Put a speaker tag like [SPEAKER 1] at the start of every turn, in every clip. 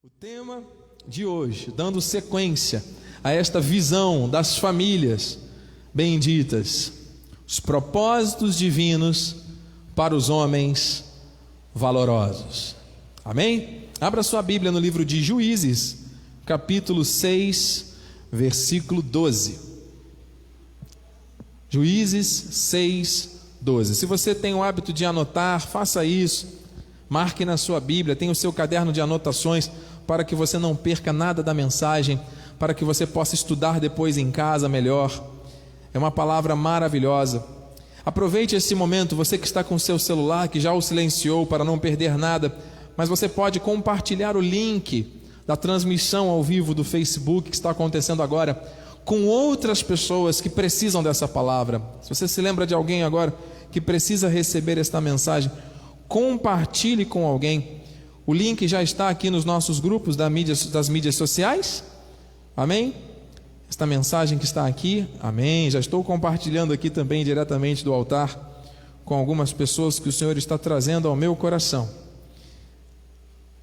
[SPEAKER 1] O tema de hoje, dando sequência a esta visão das famílias benditas, os propósitos divinos para os homens valorosos. Amém? Abra sua Bíblia no livro de Juízes, capítulo 6, versículo 12. Juízes 6, 12. Se você tem o hábito de anotar, faça isso. Marque na sua Bíblia, tenha o seu caderno de anotações para que você não perca nada da mensagem, para que você possa estudar depois em casa melhor. É uma palavra maravilhosa. Aproveite esse momento, você que está com o seu celular, que já o silenciou para não perder nada, mas você pode compartilhar o link da transmissão ao vivo do Facebook que está acontecendo agora com outras pessoas que precisam dessa palavra. Se você se lembra de alguém agora que precisa receber esta mensagem, compartilhe com alguém. O link já está aqui nos nossos grupos das mídias, sociais. Amém? Esta mensagem que está aqui, amém. Já estou compartilhando aqui também diretamente do altar com algumas pessoas que o Senhor está trazendo ao meu coração.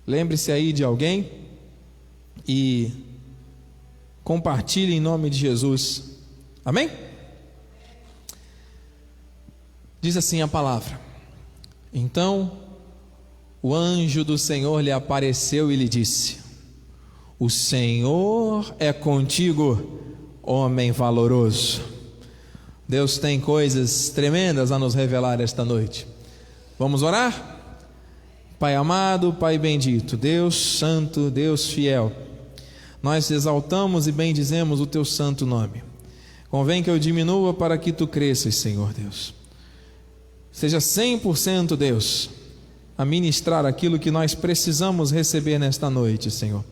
[SPEAKER 1] Lembre-se aí de alguém e compartilhe em nome de Jesus. Amém? Diz assim a palavra. Então o anjo do Senhor lhe apareceu e lhe disse: O Senhor é contigo, homem valoroso. Deus tem coisas tremendas a nos revelar esta noite. Vamos orar? Pai amado, Pai bendito, Deus santo, Deus fiel, nós exaltamos e bendizemos o teu santo nome. Convém que eu diminua para que tu cresças, Senhor Deus. Seja 100% Deus a ministrar aquilo que nós precisamos receber nesta noite, Senhor.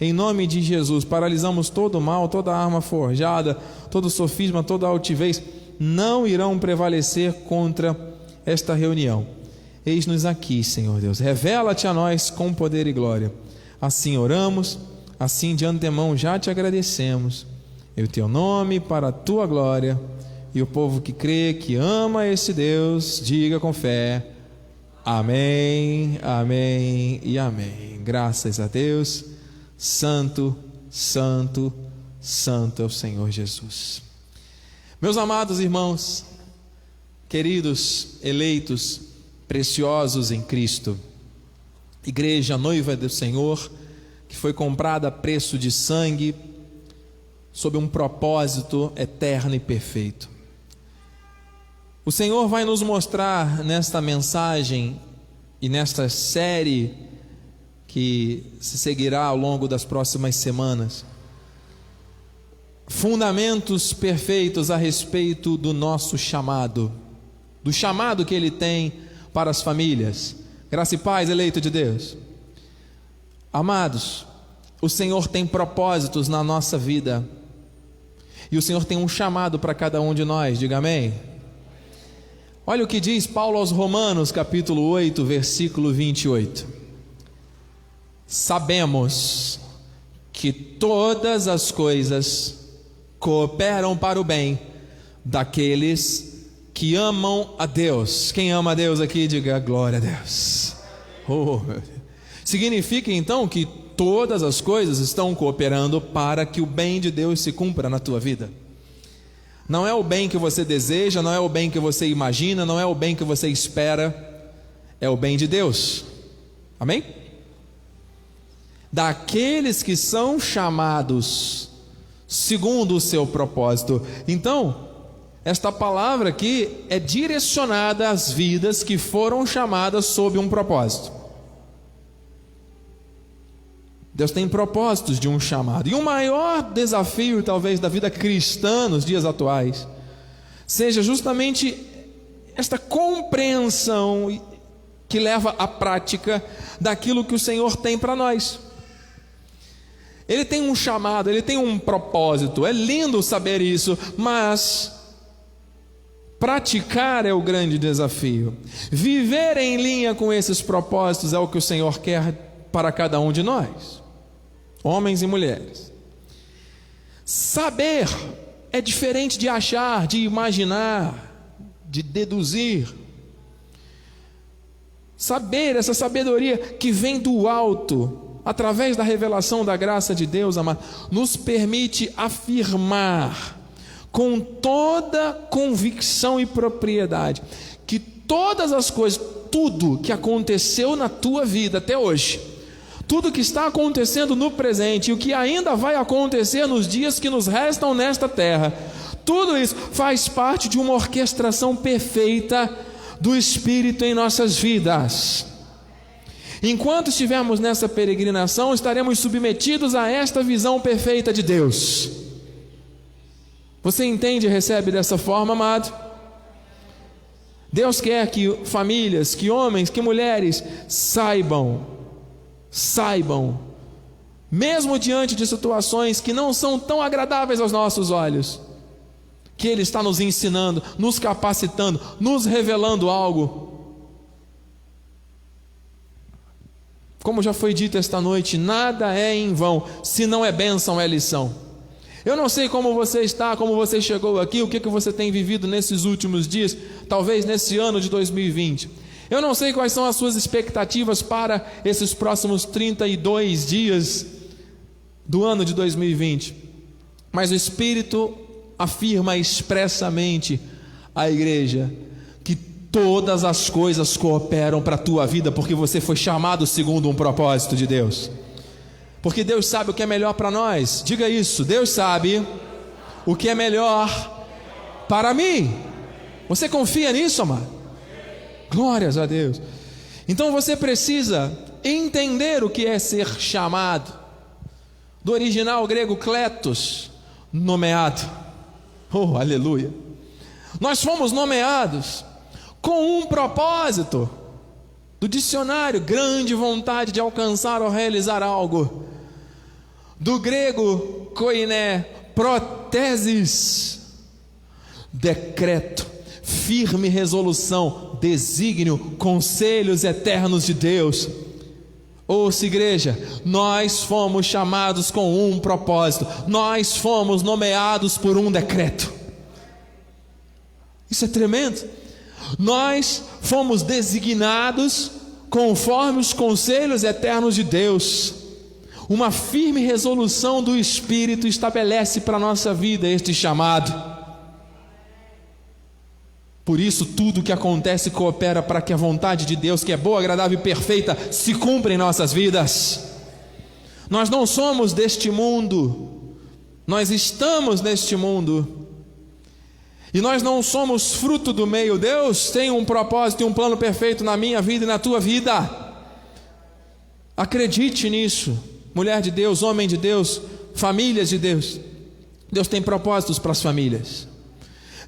[SPEAKER 1] Em nome de Jesus, paralisamos todo o mal, toda arma forjada, todo sofisma, toda altivez, não irão prevalecer contra esta reunião. Eis-nos aqui, Senhor Deus. Revela-te a nós com poder e glória. Assim oramos, assim de antemão já te agradecemos. Em teu nome, para a tua glória. E o povo que crê, que ama esse Deus, diga com fé. Amém, amém e amém. Graças a Deus. Santo, santo, santo é o Senhor Jesus. Meus amados irmãos, queridos, eleitos, preciosos em Cristo, igreja noiva do Senhor, que foi comprada a preço de sangue, sob um propósito eterno e perfeito. O Senhor vai nos mostrar nesta mensagem e nesta série que se seguirá ao longo das próximas semanas fundamentos perfeitos a respeito do nosso chamado, do chamado que Ele tem para as famílias. Graça e paz, eleito de Deus. Amados, o Senhor tem propósitos na nossa vida. E o Senhor tem um chamado para cada um de nós, diga amém. Olha o que diz Paulo aos Romanos, capítulo 8, versículo 28. Sabemos que todas as coisas cooperam para o bem daqueles que amam a Deus. Quem ama a Deus aqui, diga glória a Deus. Oh, Significa então que todas as coisas estão cooperando para que o bem de Deus se cumpra na tua vida. Não é o bem que você deseja, não é o bem que você imagina, não é o bem que você espera, é o bem de Deus. Amém? Daqueles que são chamados segundo o seu propósito. Então, esta palavra aqui é direcionada às vidas que foram chamadas sob um propósito. Deus tem propósitos de um chamado. E o maior desafio, talvez, da vida cristã nos dias atuais, seja justamente esta compreensão que leva à prática daquilo que o Senhor tem para nós. Ele tem um chamado, ele tem um propósito. É lindo saber isso, mas praticar é o grande desafio. Viver em linha com esses propósitos é o que o Senhor quer para cada um de nós homens e mulheres. Saber é diferente de achar, de imaginar, de deduzir. Saber, essa sabedoria que vem do alto, através da revelação da graça de Deus, nos permite afirmar com toda convicção e propriedade que todas as coisas, tudo que aconteceu na tua vida até hoje, tudo que está acontecendo no presente e o que ainda vai acontecer nos dias que nos restam nesta terra, tudo isso faz parte de uma orquestração perfeita do Espírito em nossas vidas. Enquanto estivermos nessa peregrinação, estaremos submetidos a esta visão perfeita de Deus. Você entende e recebe dessa forma, amado? Deus quer que famílias, que homens, que mulheres saibam, saibam, mesmo diante de situações que não são tão agradáveis aos nossos olhos, que Ele está nos ensinando, nos capacitando, nos revelando algo Como já foi dito esta noite, nada é em vão, se não é bênção, é lição. Eu não sei como você está, como você chegou aqui, o que, que você tem vivido nesses últimos dias, talvez nesse ano de 2020. Eu não sei quais são as suas expectativas para esses próximos 32 dias do ano de 2020, mas o Espírito afirma expressamente à igreja Todas as coisas cooperam para a tua vida porque você foi chamado segundo um propósito de Deus. Porque Deus sabe o que é melhor para nós. Diga isso. Deus sabe o que é melhor para mim. Você confia nisso, amado? Glórias a Deus. Então você precisa entender o que é ser chamado. Do original grego kletos, nomeado. Oh, aleluia. Nós fomos nomeados com um propósito. Do dicionário, grande vontade de alcançar ou realizar algo. Do grego, koiné, proteses, decreto, firme resolução, desígnio, conselhos eternos de Deus. Ouça, igreja, nós fomos chamados com um propósito, nós fomos nomeados por um decreto. Isso é tremendo. Nós fomos designados conforme os conselhos eternos de Deus. Uma firme resolução do Espírito estabelece para a nossa vida este chamado. Por isso, tudo que acontece coopera para que a vontade de Deus, que é boa, agradável e perfeita, se cumpra em nossas vidas. Nós não somos deste mundo, nós estamos neste mundo, e nós não somos fruto do meio. Deus tem um propósito e um plano perfeito na minha vida e na tua vida. Acredite nisso, mulher de Deus, homem de Deus, famílias de Deus. Deus tem propósitos para as famílias.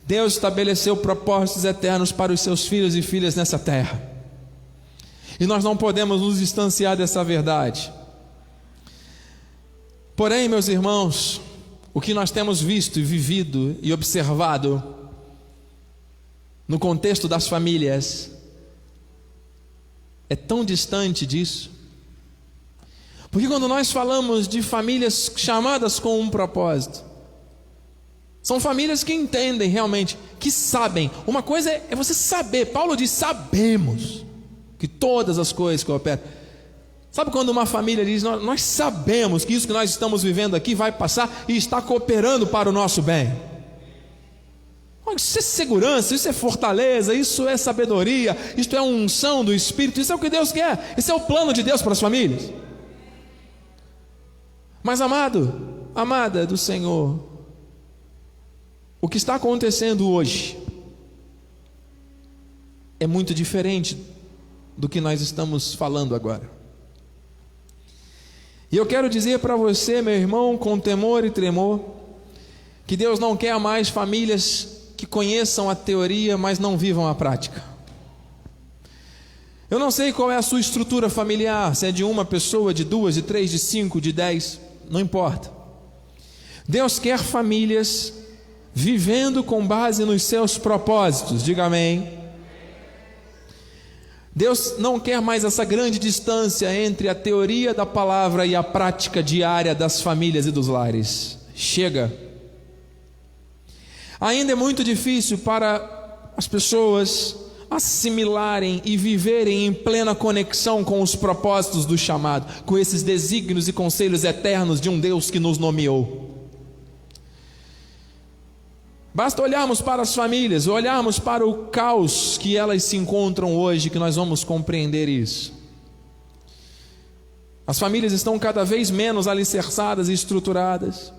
[SPEAKER 1] Deus estabeleceu propósitos eternos para os seus filhos e filhas nessa terra. E nós não podemos nos distanciar dessa verdade. Porém, meus irmãos, o que nós temos visto e vivido e observado no contexto das famílias é tão distante disso. Porque quando nós falamos de famílias chamadas com um propósito, são famílias que entendem realmente, que sabem. Uma coisa é você saber. Paulo diz: sabemos que todas as coisas cooperam. Sabe quando uma família diz: nós, nós sabemos que isso que nós estamos vivendo aqui vai passar e está cooperando para o nosso bem? Isso é segurança, isso é fortaleza, isso é sabedoria, isso é unção do Espírito, isso é o que Deus quer, isso é o plano de Deus para as famílias. Mas, amado, amada do Senhor, o que está acontecendo hoje é muito diferente do que nós estamos falando agora. E eu quero dizer para você, meu irmão, com temor e tremor, que Deus não quer mais famílias que conheçam a teoria, mas não vivam a prática. Eu não sei qual é a sua estrutura familiar, se é de uma pessoa, de duas, de três, de cinco, de dez, não importa. Deus quer famílias vivendo com base nos seus propósitos, diga amém. Deus não quer mais essa grande distância entre a teoria da palavra e a prática diária das famílias e dos lares. Chega. Ainda é muito difícil para as pessoas assimilarem e viverem em plena conexão com os propósitos do chamado, com esses desígnios e conselhos eternos de um Deus que nos nomeou. Basta olharmos para as famílias, olharmos para o caos que elas se encontram hoje, que nós vamos compreender isso. As famílias estão cada vez menos alicerçadas e estruturadas.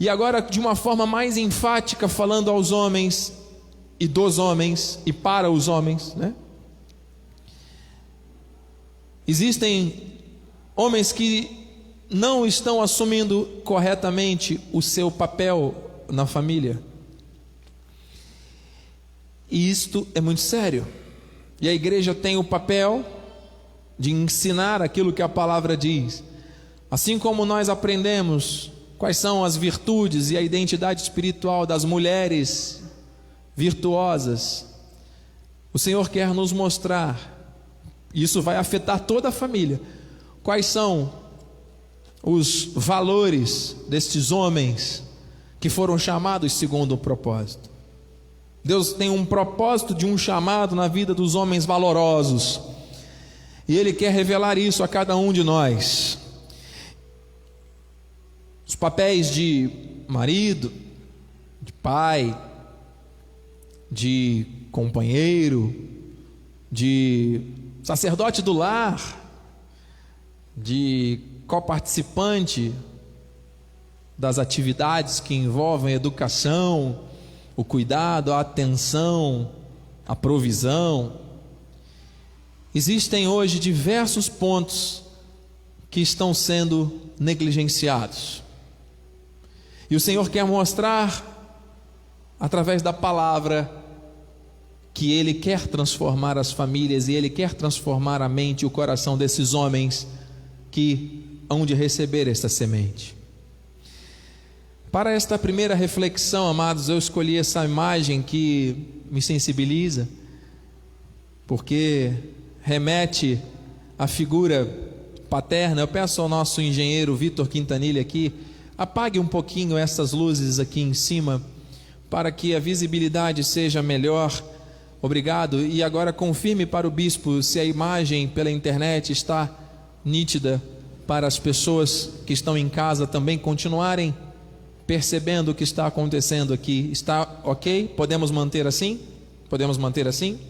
[SPEAKER 1] E agora, de uma forma mais enfática, falando aos homens e dos homens e para os homens, né? Existem homens que não estão assumindo corretamente o seu papel na família. E isto é muito sério. E a igreja tem o papel de ensinar aquilo que a palavra diz. Assim como nós aprendemos quais são as virtudes e a identidade espiritual das mulheres virtuosas, o Senhor quer nos mostrar, isso vai afetar toda a família, quais são os valores destes homens que foram chamados segundo o propósito. Deus tem um propósito de um chamado na vida dos homens valorosos. E Ele quer revelar isso a cada um de nós. Os papéis de marido, de pai, de companheiro, de sacerdote do lar, de coparticipante das atividades que envolvem educação, o cuidado, a atenção, a provisão. Existem hoje diversos pontos que estão sendo negligenciados. E o Senhor quer mostrar, através da palavra, que Ele quer transformar as famílias e Ele quer transformar a mente e o coração desses homens que hão de receber esta semente. Para esta primeira reflexão, amados, eu escolhi essa imagem que me sensibiliza, porque remete à figura paterna. Eu peço ao nosso engenheiro Vitor Quintanilha aqui, apague um pouquinho essas luzes aqui em cima, para que a visibilidade seja melhor. Obrigado. E agora confirme para o bispo se a imagem pela internet está nítida para as pessoas que estão em casa também continuarem percebendo o que está acontecendo aqui. Está ok? Podemos manter assim? Podemos manter assim?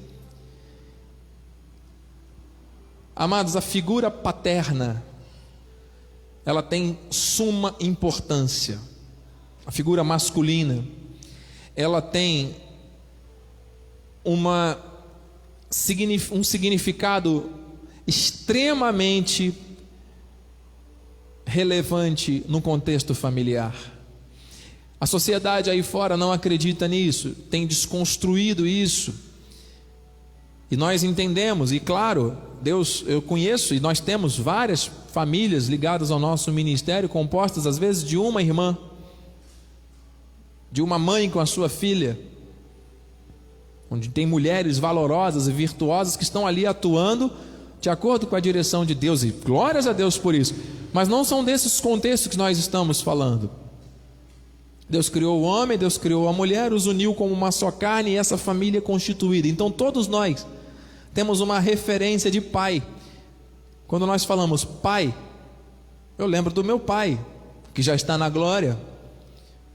[SPEAKER 1] Amados, a figura paterna, ela tem suma importância. A figura masculina, ela tem uma, um significado extremamente relevante no contexto familiar. A sociedade aí fora não acredita nisso, tem desconstruído isso. E nós entendemos, e claro, Deus, eu conheço e nós temos várias famílias ligadas ao nosso ministério, compostas às vezes de uma irmã, de uma mãe com a sua filha, onde tem mulheres valorosas e virtuosas que estão ali atuando de acordo com a direção de Deus, e glórias a Deus por isso, mas não são desses contextos que nós estamos falando. Deus criou o homem, Deus criou a mulher, os uniu como uma só carne e essa família constituída. Então todos nós temos uma referência de pai. Quando nós falamos pai, eu lembro do meu pai, que já está na glória,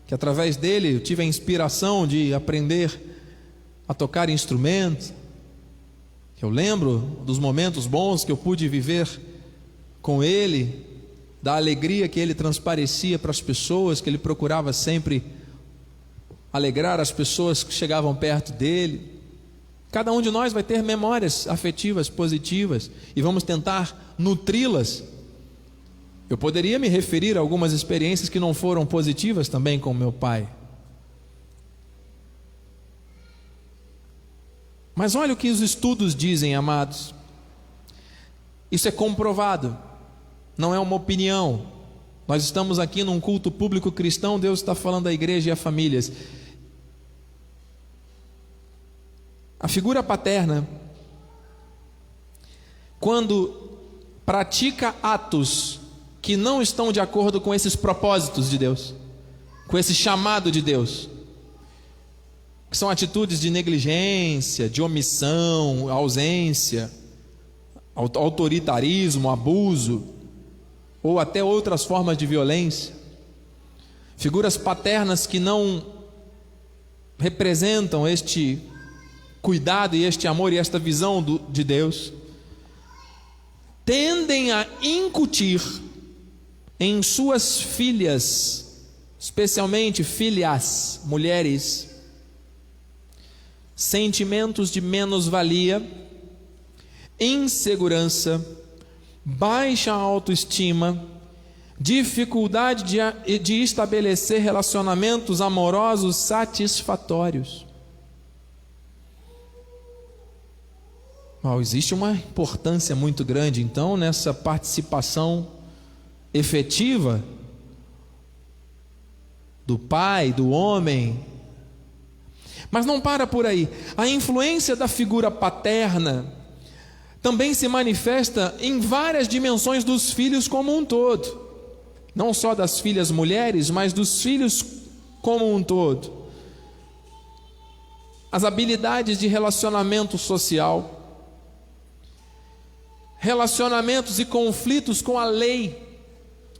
[SPEAKER 1] que através dele eu tive a inspiração de aprender a tocar instrumentos. Eu lembro dos momentos bons que eu pude viver com ele, da alegria que ele transparecia para as pessoas, que ele procurava sempre alegrar as pessoas que chegavam perto dele. Cada um de nós vai ter memórias afetivas positivas e vamos tentar nutri-las. Eu poderia me referir a algumas experiências que não foram positivas também com meu pai. Mas olha o que os estudos dizem, amados. Isso é comprovado não é uma opinião. Nós estamos aqui num culto público cristão, Deus está falando à igreja e a famílias. A figura paterna, quando pratica atos que não estão de acordo com esses propósitos de Deus, com esse chamado de Deus, que são atitudes de negligência, de omissão, ausência, autoritarismo, abuso, ou até outras formas de violência. Figuras paternas que não representam este cuidado e este amor e esta visão do, de Deus, tendem a incutir em suas filhas, especialmente filhas, mulheres, sentimentos de menos-valia, insegurança, baixa autoestima, dificuldade de, de estabelecer relacionamentos amorosos satisfatórios. Well, existe uma importância muito grande, então, nessa participação efetiva do pai, do homem. Mas não para por aí. A influência da figura paterna também se manifesta em várias dimensões dos filhos como um todo. Não só das filhas mulheres, mas dos filhos como um todo. As habilidades de relacionamento social relacionamentos e conflitos com a lei,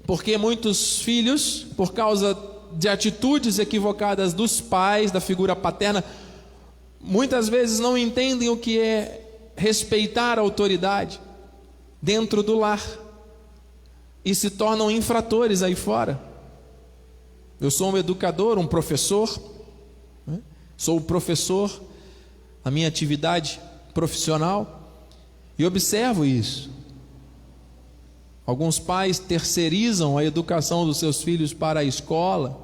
[SPEAKER 1] porque muitos filhos, por causa de atitudes equivocadas dos pais, da figura paterna, muitas vezes não entendem o que é respeitar a autoridade dentro do lar e se tornam infratores aí fora. Eu sou um educador, um professor, né? sou professor, a minha atividade profissional. E observo isso. Alguns pais terceirizam a educação dos seus filhos para a escola,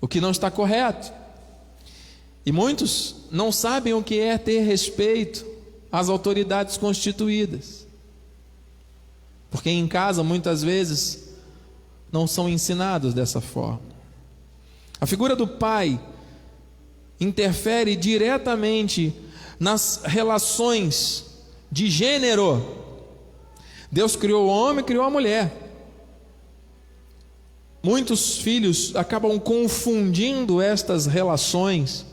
[SPEAKER 1] o que não está correto. E muitos não sabem o que é ter respeito às autoridades constituídas. Porque em casa muitas vezes não são ensinados dessa forma. A figura do pai interfere diretamente nas relações de gênero. Deus criou o homem, criou a mulher. Muitos filhos acabam confundindo estas relações,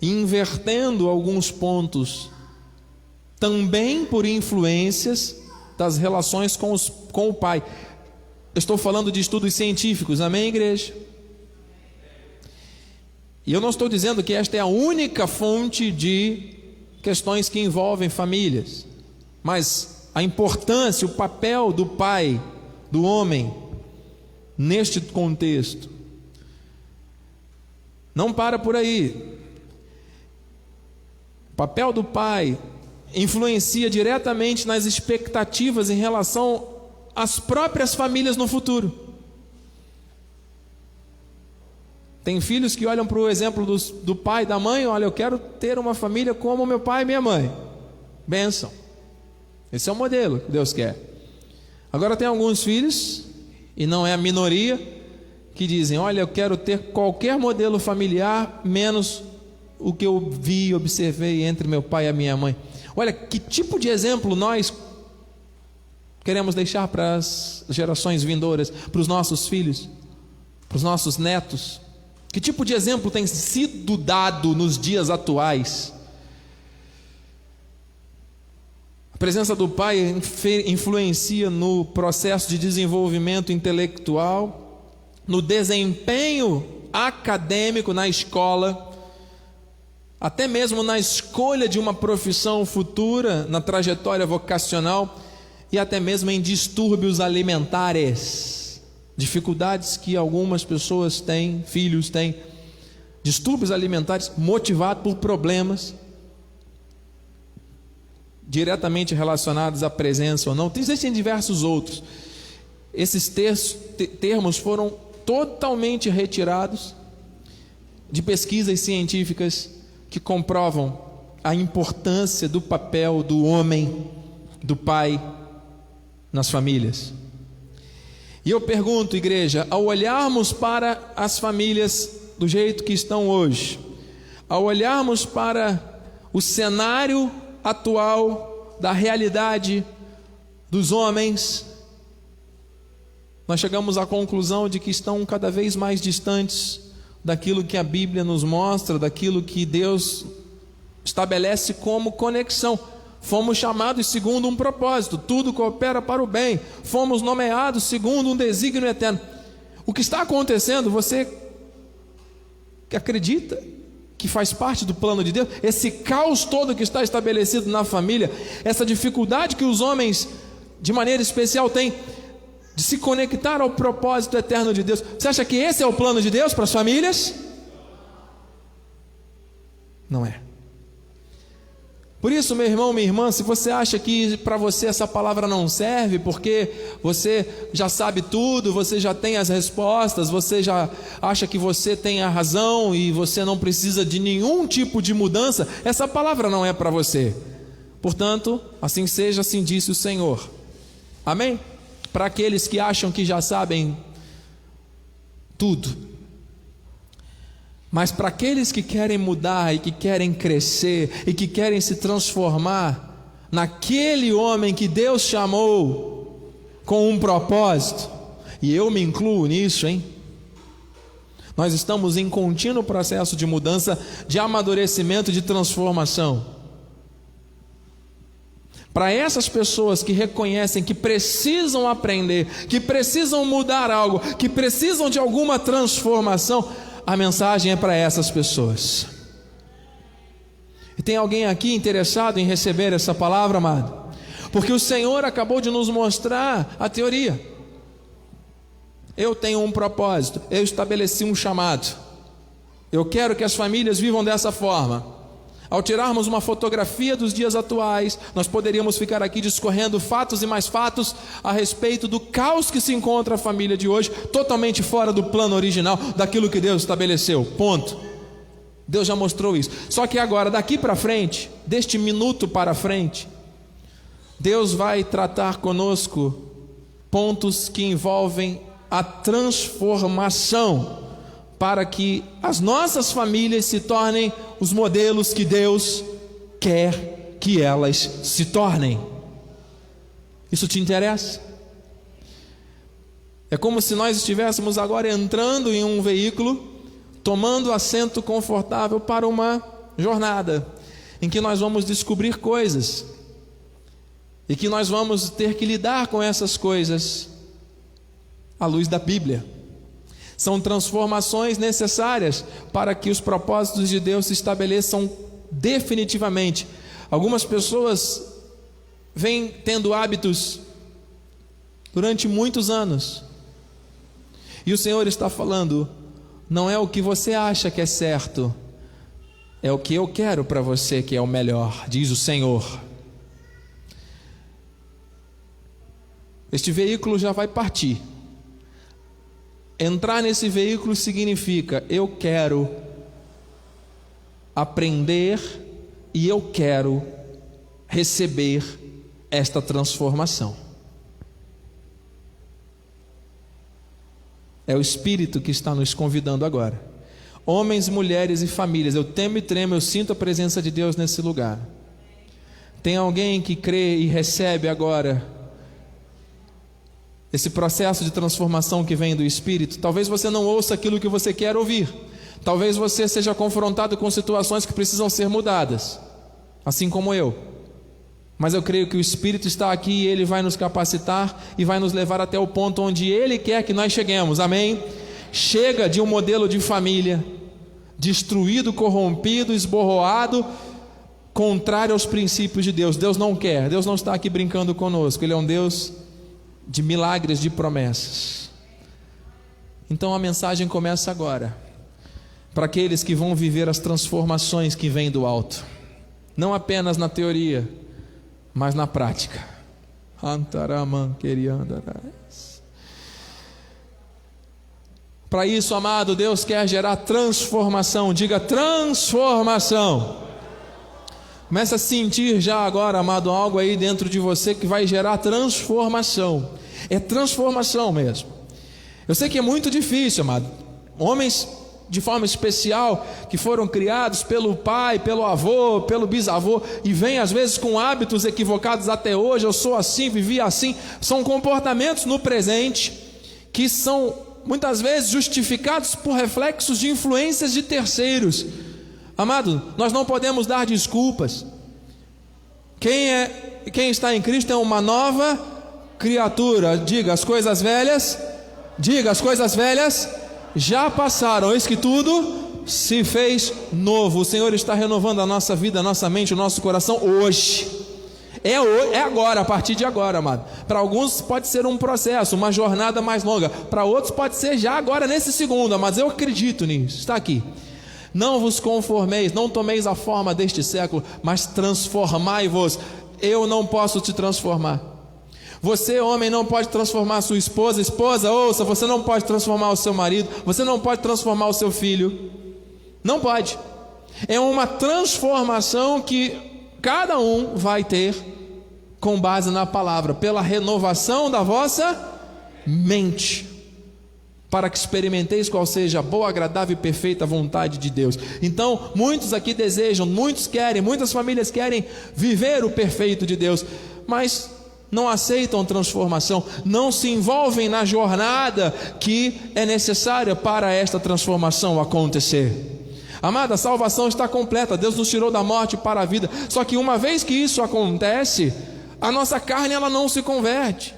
[SPEAKER 1] invertendo alguns pontos, também por influências das relações com, os, com o pai. estou falando de estudos científicos, amém, igreja? E eu não estou dizendo que esta é a única fonte de questões que envolvem famílias, mas a importância, o papel do pai, do homem, neste contexto, não para por aí. O papel do pai influencia diretamente nas expectativas em relação às próprias famílias no futuro. Tem filhos que olham para o exemplo do, do pai e da mãe, olha, eu quero ter uma família como meu pai e minha mãe. Benção. Esse é o modelo que Deus quer. Agora tem alguns filhos, e não é a minoria, que dizem: Olha, eu quero ter qualquer modelo familiar, menos o que eu vi e observei entre meu pai e a minha mãe. Olha, que tipo de exemplo nós queremos deixar para as gerações vindouras, para os nossos filhos, para os nossos netos? Que tipo de exemplo tem sido dado nos dias atuais? A presença do pai influencia no processo de desenvolvimento intelectual, no desempenho acadêmico na escola, até mesmo na escolha de uma profissão futura, na trajetória vocacional e até mesmo em distúrbios alimentares dificuldades que algumas pessoas têm, filhos têm, distúrbios alimentares motivados por problemas diretamente relacionados à presença ou não. Existem diversos outros. Esses termos foram totalmente retirados de pesquisas científicas que comprovam a importância do papel do homem, do pai nas famílias. E eu pergunto, igreja, ao olharmos para as famílias do jeito que estão hoje, ao olharmos para o cenário atual da realidade dos homens, nós chegamos à conclusão de que estão cada vez mais distantes daquilo que a Bíblia nos mostra, daquilo que Deus estabelece como conexão. Fomos chamados segundo um propósito, tudo coopera para o bem. Fomos nomeados segundo um desígnio eterno. O que está acontecendo, você acredita que faz parte do plano de Deus, esse caos todo que está estabelecido na família, essa dificuldade que os homens, de maneira especial, têm de se conectar ao propósito eterno de Deus. Você acha que esse é o plano de Deus para as famílias? Não é. Por isso, meu irmão, minha irmã, se você acha que para você essa palavra não serve, porque você já sabe tudo, você já tem as respostas, você já acha que você tem a razão e você não precisa de nenhum tipo de mudança, essa palavra não é para você. Portanto, assim seja, assim disse o Senhor. Amém? Para aqueles que acham que já sabem tudo, mas para aqueles que querem mudar e que querem crescer e que querem se transformar naquele homem que Deus chamou com um propósito, e eu me incluo nisso, hein? Nós estamos em contínuo processo de mudança, de amadurecimento, de transformação. Para essas pessoas que reconhecem que precisam aprender, que precisam mudar algo, que precisam de alguma transformação, a mensagem é para essas pessoas. E tem alguém aqui interessado em receber essa palavra, amado? Porque o Senhor acabou de nos mostrar a teoria. Eu tenho um propósito, eu estabeleci um chamado. Eu quero que as famílias vivam dessa forma. Ao tirarmos uma fotografia dos dias atuais, nós poderíamos ficar aqui discorrendo fatos e mais fatos a respeito do caos que se encontra a família de hoje, totalmente fora do plano original, daquilo que Deus estabeleceu. Ponto. Deus já mostrou isso. Só que agora, daqui para frente, deste minuto para frente, Deus vai tratar conosco pontos que envolvem a transformação para que as nossas famílias se tornem os modelos que Deus quer que elas se tornem. Isso te interessa? É como se nós estivéssemos agora entrando em um veículo, tomando assento confortável para uma jornada em que nós vamos descobrir coisas e que nós vamos ter que lidar com essas coisas à luz da Bíblia. São transformações necessárias para que os propósitos de Deus se estabeleçam definitivamente. Algumas pessoas vêm tendo hábitos durante muitos anos. E o Senhor está falando: não é o que você acha que é certo, é o que eu quero para você que é o melhor, diz o Senhor. Este veículo já vai partir. Entrar nesse veículo significa eu quero aprender e eu quero receber esta transformação. É o Espírito que está nos convidando agora. Homens, mulheres e famílias, eu temo e tremo, eu sinto a presença de Deus nesse lugar. Tem alguém que crê e recebe agora esse processo de transformação que vem do Espírito, talvez você não ouça aquilo que você quer ouvir. Talvez você seja confrontado com situações que precisam ser mudadas, assim como eu. Mas eu creio que o Espírito está aqui e ele vai nos capacitar e vai nos levar até o ponto onde ele quer que nós cheguemos. Amém? Chega de um modelo de família destruído, corrompido, esborroado, contrário aos princípios de Deus. Deus não quer, Deus não está aqui brincando conosco. Ele é um Deus de milagres, de promessas. Então a mensagem começa agora, para aqueles que vão viver as transformações que vêm do alto, não apenas na teoria, mas na prática. Para isso, amado, Deus quer gerar transformação, diga transformação. Começa a sentir já agora, amado, algo aí dentro de você que vai gerar transformação. É transformação mesmo. Eu sei que é muito difícil, amado. Homens de forma especial que foram criados pelo pai, pelo avô, pelo bisavô e vêm às vezes com hábitos equivocados até hoje. Eu sou assim, vivi assim. São comportamentos no presente que são muitas vezes justificados por reflexos de influências de terceiros. Amado, nós não podemos dar desculpas. Quem é, quem está em Cristo é uma nova criatura. Diga as coisas velhas, diga as coisas velhas já passaram. Eis que tudo se fez novo. O Senhor está renovando a nossa vida, a nossa mente, o nosso coração hoje. É, hoje, é agora, a partir de agora, amado. Para alguns pode ser um processo, uma jornada mais longa. Para outros pode ser já agora, nesse segundo, mas eu acredito nisso. Está aqui. Não vos conformeis, não tomeis a forma deste século, mas transformai-vos. Eu não posso te transformar. Você, homem, não pode transformar sua esposa, esposa, ouça, você não pode transformar o seu marido, você não pode transformar o seu filho. Não pode. É uma transformação que cada um vai ter com base na palavra, pela renovação da vossa mente para que experimenteis qual seja a boa, agradável e perfeita vontade de Deus. Então, muitos aqui desejam, muitos querem, muitas famílias querem viver o perfeito de Deus, mas não aceitam transformação, não se envolvem na jornada que é necessária para esta transformação acontecer. Amada, a salvação está completa, Deus nos tirou da morte para a vida. Só que uma vez que isso acontece, a nossa carne ela não se converte.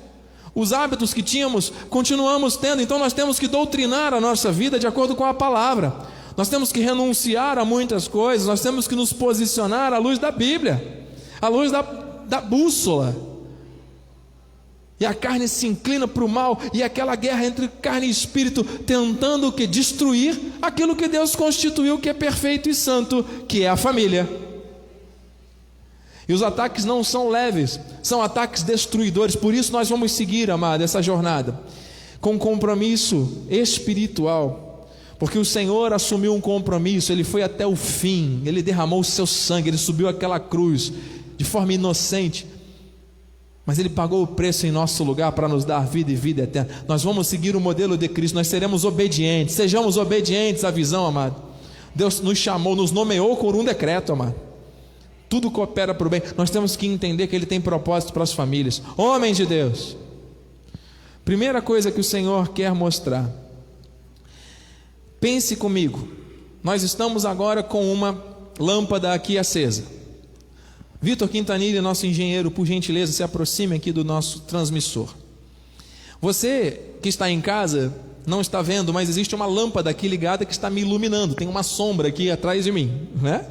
[SPEAKER 1] Os hábitos que tínhamos, continuamos tendo, então nós temos que doutrinar a nossa vida de acordo com a palavra. Nós temos que renunciar a muitas coisas, nós temos que nos posicionar à luz da Bíblia, à luz da, da bússola. E a carne se inclina para o mal, e aquela guerra entre carne e espírito, tentando o que? Destruir aquilo que Deus constituiu que é perfeito e santo, que é a família. E os ataques não são leves, são ataques destruidores. Por isso nós vamos seguir, amado, essa jornada com compromisso espiritual. Porque o Senhor assumiu um compromisso, ele foi até o fim, ele derramou o seu sangue, ele subiu aquela cruz de forma inocente. Mas ele pagou o preço em nosso lugar para nos dar vida e vida eterna. Nós vamos seguir o modelo de Cristo, nós seremos obedientes. Sejamos obedientes à visão, amado. Deus nos chamou, nos nomeou por um decreto, amado tudo coopera para o bem. Nós temos que entender que Ele tem propósito para as famílias. Homem de Deus, primeira coisa que o Senhor quer mostrar. Pense comigo, nós estamos agora com uma lâmpada aqui acesa. Vitor Quintanilha, nosso engenheiro, por gentileza, se aproxime aqui do nosso transmissor. Você que está em casa não está vendo, mas existe uma lâmpada aqui ligada que está me iluminando. Tem uma sombra aqui atrás de mim, né?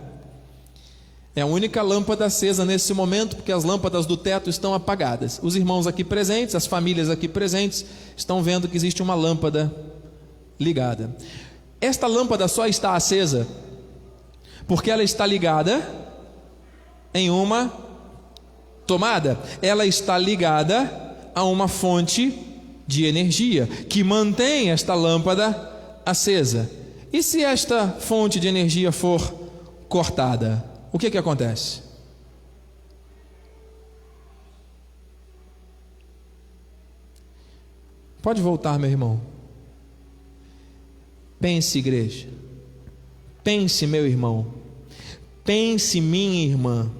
[SPEAKER 1] É a única lâmpada acesa nesse momento, porque as lâmpadas do teto estão apagadas. Os irmãos aqui presentes, as famílias aqui presentes, estão vendo que existe uma lâmpada ligada. Esta lâmpada só está acesa porque ela está ligada em uma tomada. Ela está ligada a uma fonte de energia que mantém esta lâmpada acesa. E se esta fonte de energia for cortada? O que que acontece? Pode voltar, meu irmão. Pense, igreja. Pense, meu irmão. Pense, minha irmã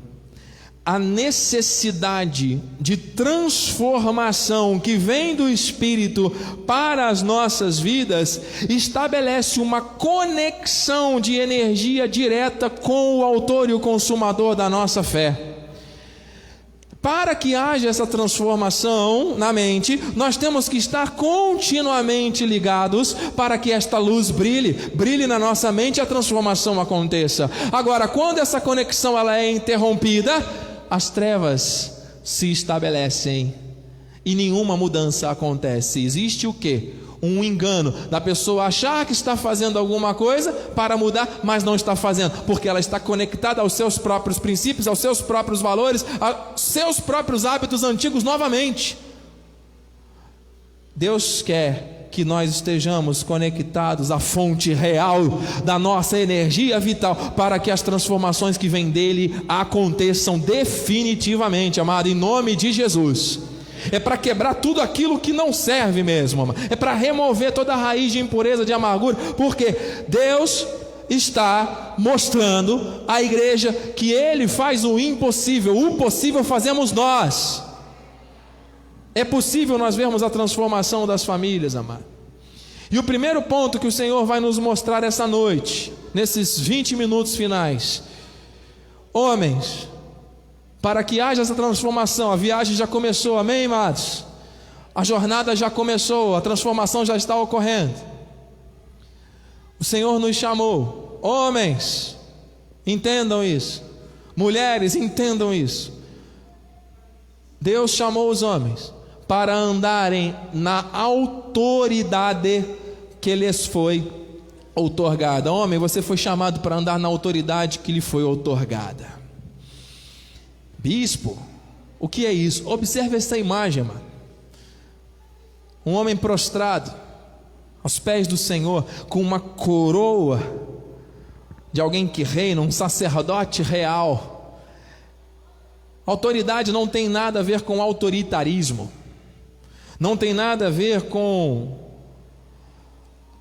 [SPEAKER 1] a necessidade de transformação que vem do Espírito para as nossas vidas estabelece uma conexão de energia direta com o Autor e o Consumador da nossa fé. Para que haja essa transformação na mente, nós temos que estar continuamente ligados para que esta luz brilhe, brilhe na nossa mente e a transformação aconteça. Agora, quando essa conexão ela é interrompida, as trevas se estabelecem e nenhuma mudança acontece. Existe o que? Um engano da pessoa achar que está fazendo alguma coisa para mudar, mas não está fazendo, porque ela está conectada aos seus próprios princípios, aos seus próprios valores, aos seus próprios hábitos antigos novamente. Deus quer que nós estejamos conectados à fonte real da nossa energia vital, para que as transformações que vêm dele aconteçam definitivamente, amado, em nome de Jesus. É para quebrar tudo aquilo que não serve mesmo, amado. é para remover toda a raiz de impureza, de amargura, porque Deus está mostrando à igreja que Ele faz o impossível, o possível fazemos nós. É possível nós vermos a transformação das famílias, amado. E o primeiro ponto que o Senhor vai nos mostrar essa noite, nesses 20 minutos finais, homens, para que haja essa transformação, a viagem já começou, amém, amados? A jornada já começou, a transformação já está ocorrendo. O Senhor nos chamou, homens, entendam isso, mulheres, entendam isso. Deus chamou os homens para andarem na autoridade que lhes foi outorgada. Homem, você foi chamado para andar na autoridade que lhe foi outorgada. Bispo, o que é isso? Observe essa imagem, mano. Um homem prostrado aos pés do Senhor, com uma coroa de alguém que reina, um sacerdote real. Autoridade não tem nada a ver com autoritarismo não tem nada a ver com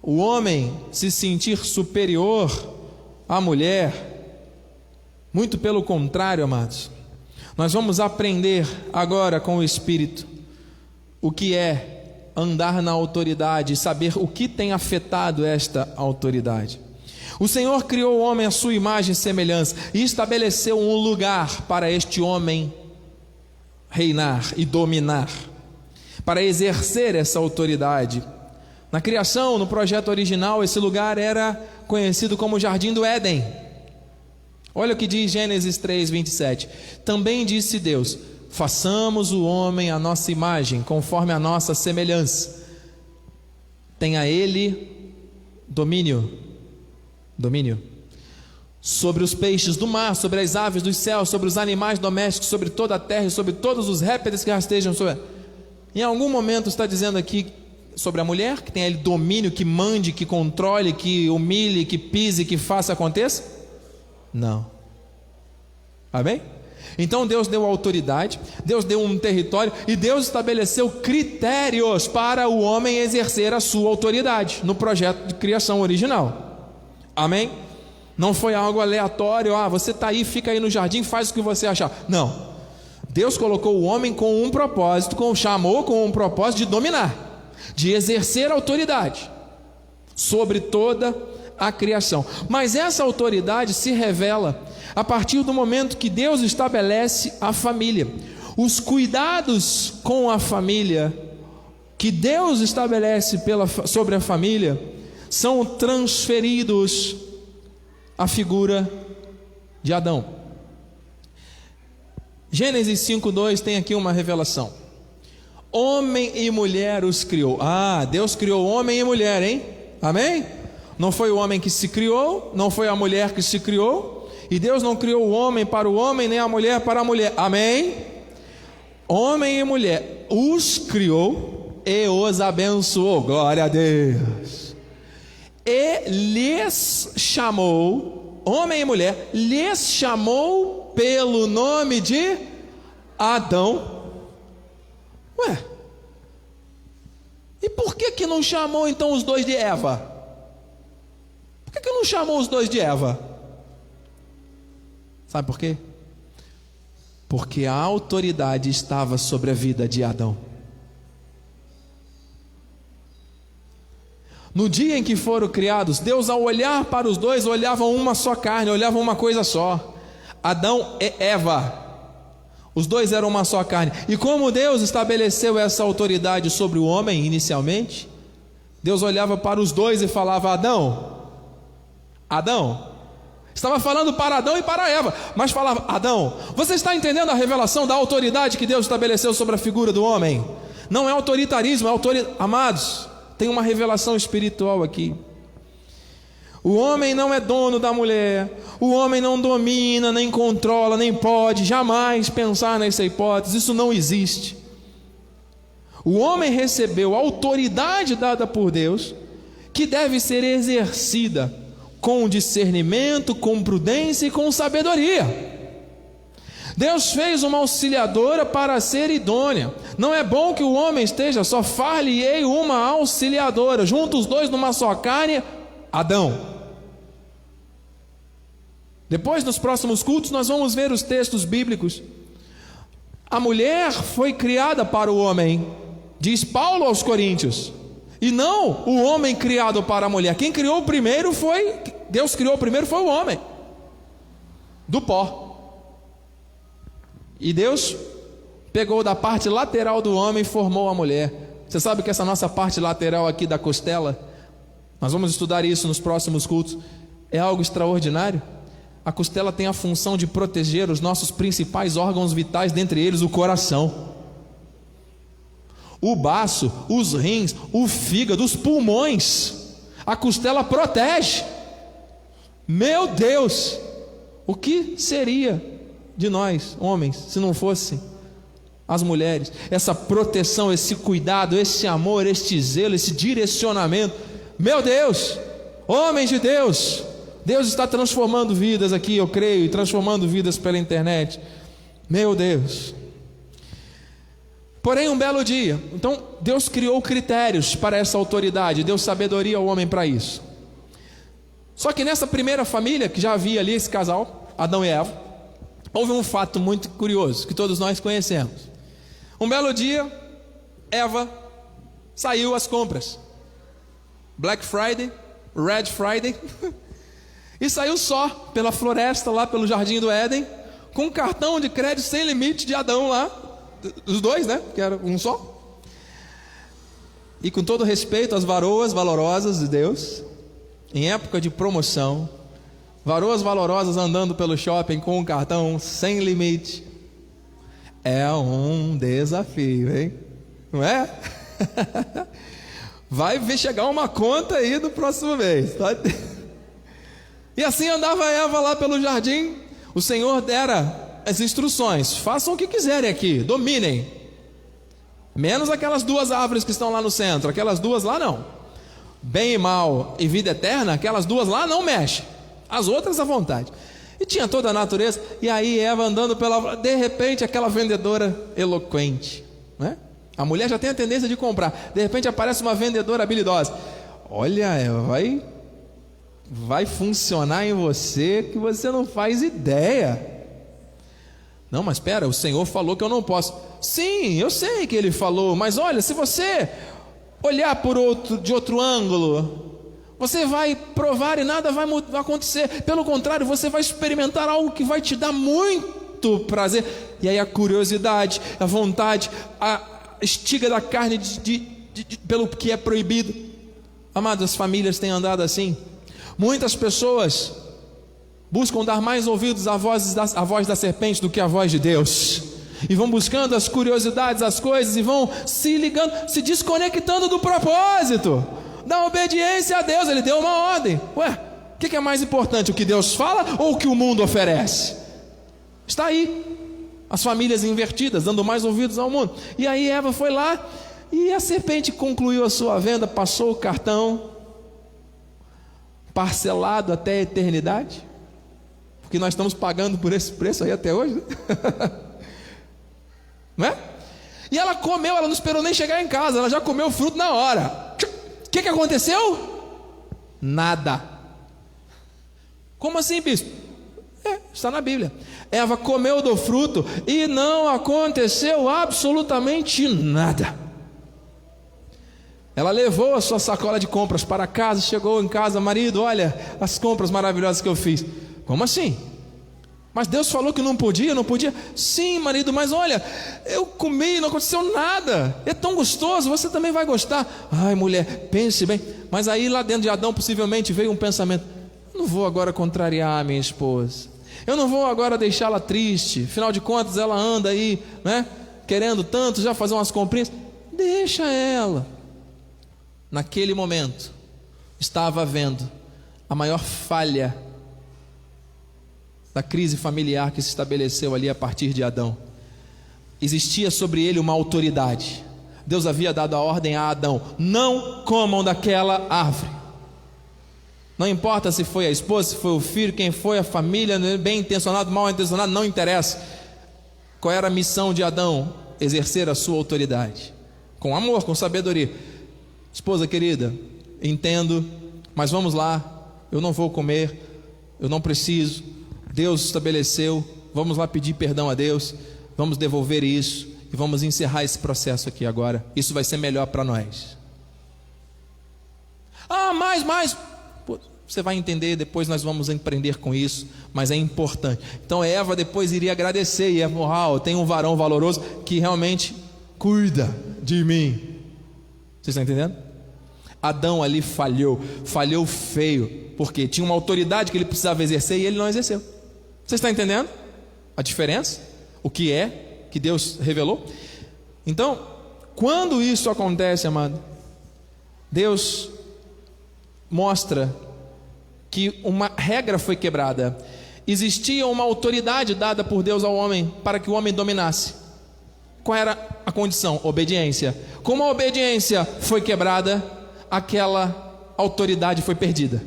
[SPEAKER 1] o homem se sentir superior à mulher. Muito pelo contrário, amados. Nós vamos aprender agora com o Espírito o que é andar na autoridade e saber o que tem afetado esta autoridade. O Senhor criou o homem à sua imagem e semelhança e estabeleceu um lugar para este homem reinar e dominar para exercer essa autoridade. Na criação, no projeto original, esse lugar era conhecido como Jardim do Éden. Olha o que diz Gênesis 3, 27. Também disse Deus: façamos o homem à nossa imagem, conforme a nossa semelhança. Tenha ele domínio. Domínio sobre os peixes do mar, sobre as aves dos céus, sobre os animais domésticos, sobre toda a terra e sobre todos os répteis que rastejam sobre em algum momento está dizendo aqui sobre a mulher, que tem ele domínio, que mande, que controle, que humilhe, que pise, que faça aconteça? Não. Amém? Então Deus deu autoridade, Deus deu um território e Deus estabeleceu critérios para o homem exercer a sua autoridade no projeto de criação original. Amém? Não foi algo aleatório, ah, você está aí, fica aí no jardim, faz o que você achar. Não. Deus colocou o homem com um propósito, com, chamou com um propósito de dominar, de exercer autoridade sobre toda a criação. Mas essa autoridade se revela a partir do momento que Deus estabelece a família. Os cuidados com a família que Deus estabelece pela, sobre a família são transferidos à figura de Adão. Gênesis 5:2 tem aqui uma revelação. Homem e mulher os criou. Ah, Deus criou homem e mulher, hein? Amém? Não foi o homem que se criou, não foi a mulher que se criou, e Deus não criou o homem para o homem, nem a mulher para a mulher. Amém? Homem e mulher os criou e os abençoou. Glória a Deus. E lhes chamou, homem e mulher, lhes chamou pelo nome de Adão. Ué, e por que que não chamou então os dois de Eva? Por que que não chamou os dois de Eva? Sabe por quê? Porque a autoridade estava sobre a vida de Adão. No dia em que foram criados, Deus, ao olhar para os dois, olhava uma só carne, olhava uma coisa só. Adão e Eva. Os dois eram uma só carne. E como Deus estabeleceu essa autoridade sobre o homem inicialmente, Deus olhava para os dois e falava: Adão, Adão. Estava falando para Adão e para Eva, mas falava: Adão, você está entendendo a revelação da autoridade que Deus estabeleceu sobre a figura do homem? Não é autoritarismo, é autoridade. Amados, tem uma revelação espiritual aqui. O homem não é dono da mulher, o homem não domina, nem controla, nem pode jamais pensar nessa hipótese, isso não existe. O homem recebeu autoridade dada por Deus, que deve ser exercida com discernimento, com prudência e com sabedoria. Deus fez uma auxiliadora para ser idônea. Não é bom que o homem esteja só far-lhe-ei uma auxiliadora, juntos os dois numa só carne, Adão. Depois, nos próximos cultos, nós vamos ver os textos bíblicos. A mulher foi criada para o homem, diz Paulo aos Coríntios. E não o homem criado para a mulher. Quem criou primeiro foi, Deus criou primeiro foi o homem, do pó. E Deus pegou da parte lateral do homem e formou a mulher. Você sabe que essa nossa parte lateral aqui da costela, nós vamos estudar isso nos próximos cultos, é algo extraordinário. A costela tem a função de proteger os nossos principais órgãos vitais, dentre eles o coração o baço, os rins, o fígado, os pulmões. A costela protege. Meu Deus, o que seria de nós, homens, se não fossem as mulheres? Essa proteção, esse cuidado, esse amor, este zelo, esse direcionamento. Meu Deus, homens de Deus, Deus está transformando vidas aqui, eu creio, e transformando vidas pela internet. Meu Deus. Porém, um belo dia, então Deus criou critérios para essa autoridade, deu sabedoria ao homem para isso. Só que nessa primeira família, que já havia ali esse casal, Adão e Eva, houve um fato muito curioso que todos nós conhecemos. Um belo dia, Eva saiu às compras. Black Friday, Red Friday, e saiu só pela floresta lá pelo jardim do Éden, com um cartão de crédito sem limite de Adão lá, os dois, né? Que era um só. E com todo respeito às varoas valorosas de Deus, em época de promoção, varoas valorosas andando pelo shopping com um cartão sem limite, é um desafio, hein? Não é? Vai chegar uma conta aí do próximo mês. Tá? E assim andava Eva lá pelo jardim. O Senhor dera as instruções: façam o que quiserem aqui, dominem. Menos aquelas duas árvores que estão lá no centro, aquelas duas lá não. Bem e mal e vida eterna, aquelas duas lá não mexe. As outras à vontade. E tinha toda a natureza. E aí Eva andando pela. De repente, aquela vendedora eloquente. Né? A mulher já tem a tendência de comprar. De repente aparece uma vendedora habilidosa. Olha, Eva, vai, vai funcionar em você que você não faz ideia. Não, mas espera, o Senhor falou que eu não posso. Sim, eu sei que ele falou, mas olha, se você olhar por outro, de outro ângulo, você vai provar e nada vai acontecer. Pelo contrário, você vai experimentar algo que vai te dar muito prazer. E aí a curiosidade, a vontade, a estiga da carne de, de, de, pelo que é proibido. Amadas, as famílias têm andado assim. Muitas pessoas buscam dar mais ouvidos à voz, da, à voz da serpente do que à voz de Deus. E vão buscando as curiosidades, as coisas, e vão se ligando, se desconectando do propósito, da obediência a Deus. Ele deu uma ordem. Ué, o que, que é mais importante, o que Deus fala ou o que o mundo oferece? Está aí. As famílias invertidas, dando mais ouvidos ao mundo. E aí Eva foi lá e a serpente concluiu a sua venda, passou o cartão, parcelado até a eternidade. Porque nós estamos pagando por esse preço aí até hoje. Né? Não é? E ela comeu, ela não esperou nem chegar em casa, ela já comeu o fruto na hora. O que, que aconteceu? Nada. Como assim, bispo? É, está na Bíblia. Eva comeu do fruto e não aconteceu absolutamente nada. Ela levou a sua sacola de compras para casa, chegou em casa, marido, olha as compras maravilhosas que eu fiz. Como assim? Mas Deus falou que não podia, não podia. Sim, marido, mas olha, eu comi, não aconteceu nada. É tão gostoso, você também vai gostar. Ai, mulher, pense bem. Mas aí lá dentro de Adão possivelmente veio um pensamento: não vou agora contrariar a minha esposa. Eu não vou agora deixá-la triste. Afinal de contas, ela anda aí, né? Querendo tanto já fazer umas comprinhas. Deixa ela. Naquele momento, estava vendo a maior falha da crise familiar que se estabeleceu ali a partir de Adão. Existia sobre ele uma autoridade. Deus havia dado a ordem a Adão: não comam daquela árvore. Não importa se foi a esposa, se foi o filho, quem foi, a família, bem intencionado, mal intencionado, não interessa. Qual era a missão de Adão? Exercer a sua autoridade. Com amor, com sabedoria. Esposa querida, entendo, mas vamos lá. Eu não vou comer, eu não preciso, Deus estabeleceu, vamos lá pedir perdão a Deus, vamos devolver isso e vamos encerrar esse processo aqui agora. Isso vai ser melhor para nós. Ah, mais, mais. Você vai entender, depois nós vamos empreender com isso, mas é importante. Então Eva depois iria agradecer, e Eva, ah, tem um varão valoroso que realmente cuida de mim. Vocês estão entendendo? Adão ali falhou, falhou feio, porque tinha uma autoridade que ele precisava exercer e ele não exerceu. Você está entendendo a diferença? O que é que Deus revelou? Então, quando isso acontece, amado, Deus mostra que uma regra foi quebrada. Existia uma autoridade dada por Deus ao homem para que o homem dominasse. Qual era a condição? Obediência. Como a obediência foi quebrada, aquela autoridade foi perdida.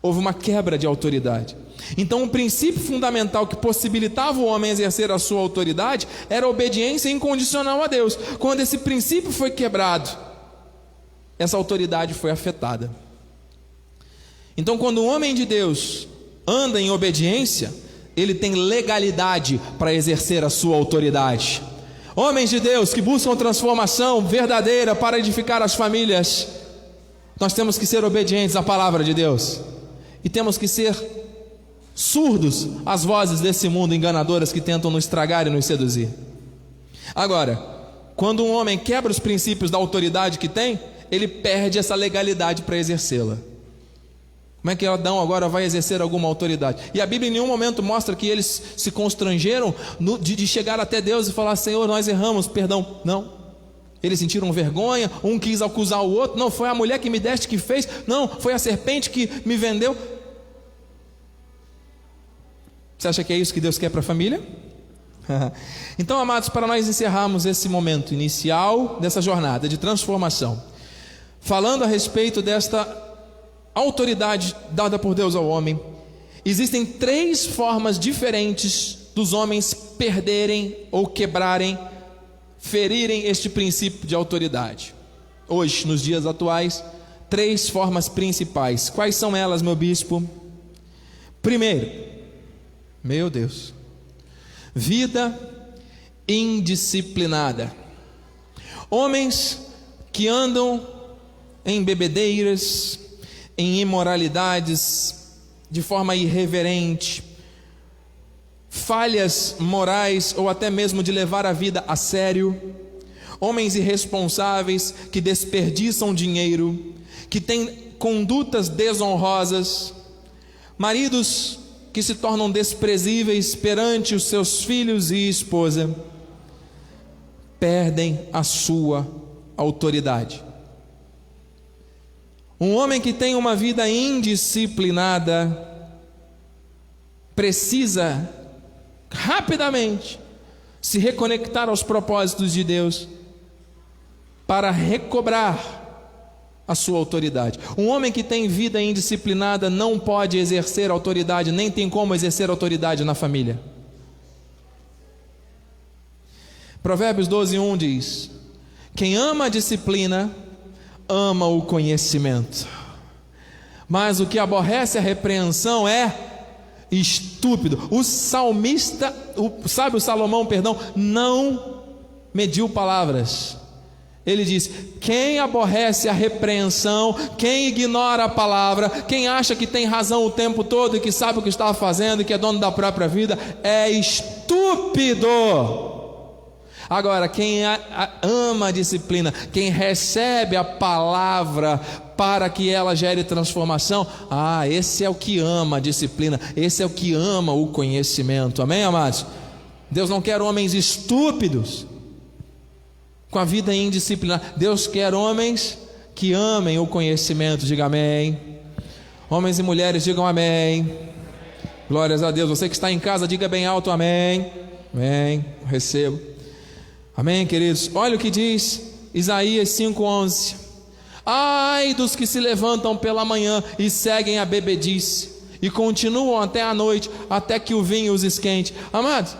[SPEAKER 1] Houve uma quebra de autoridade. Então, o um princípio fundamental que possibilitava o homem exercer a sua autoridade era a obediência incondicional a Deus. Quando esse princípio foi quebrado, essa autoridade foi afetada. Então, quando o homem de Deus anda em obediência, ele tem legalidade para exercer a sua autoridade. Homens de Deus que buscam transformação verdadeira para edificar as famílias, nós temos que ser obedientes à palavra de Deus e temos que ser surdos às vozes desse mundo enganadoras que tentam nos estragar e nos seduzir. Agora, quando um homem quebra os princípios da autoridade que tem, ele perde essa legalidade para exercê-la. Como é que Adão agora vai exercer alguma autoridade? E a Bíblia em nenhum momento mostra que eles se constrangeram no, de, de chegar até Deus e falar: Senhor, nós erramos, perdão. Não. Eles sentiram vergonha, um quis acusar o outro. Não, foi a mulher que me deste que fez. Não, foi a serpente que me vendeu. Você acha que é isso que Deus quer para a família? então, amados, para nós encerrarmos esse momento inicial dessa jornada de transformação, falando a respeito desta autoridade dada por Deus ao homem, existem três formas diferentes dos homens perderem ou quebrarem, ferirem este princípio de autoridade. Hoje, nos dias atuais, três formas principais. Quais são elas, meu bispo? Primeiro, meu Deus, vida indisciplinada. Homens que andam em bebedeiras, em imoralidades, de forma irreverente, falhas morais ou até mesmo de levar a vida a sério, homens irresponsáveis que desperdiçam dinheiro, que têm condutas desonrosas, maridos que se tornam desprezíveis perante os seus filhos e esposa, perdem a sua autoridade. Um homem que tem uma vida indisciplinada precisa rapidamente se reconectar aos propósitos de Deus para recobrar a sua autoridade. Um homem que tem vida indisciplinada não pode exercer autoridade, nem tem como exercer autoridade na família. Provérbios 12, 1 diz: Quem ama a disciplina, ama o conhecimento, mas o que aborrece a repreensão é estúpido. O salmista, o, sabe o Salomão, perdão, não mediu palavras. Ele diz: quem aborrece a repreensão, quem ignora a palavra, quem acha que tem razão o tempo todo e que sabe o que está fazendo e que é dono da própria vida, é estúpido. Agora, quem ama a disciplina, quem recebe a palavra para que ela gere transformação, ah, esse é o que ama a disciplina, esse é o que ama o conhecimento. Amém, amados? Deus não quer homens estúpidos com a vida indisciplinada. Deus quer homens que amem o conhecimento. Diga amém. Homens e mulheres, digam amém. Glórias a Deus. Você que está em casa, diga bem alto amém. Amém. Recebo. Amém, queridos? Olha o que diz Isaías 5,11: Ai dos que se levantam pela manhã e seguem a bebedice, e continuam até a noite, até que o vinho os esquente. Amados,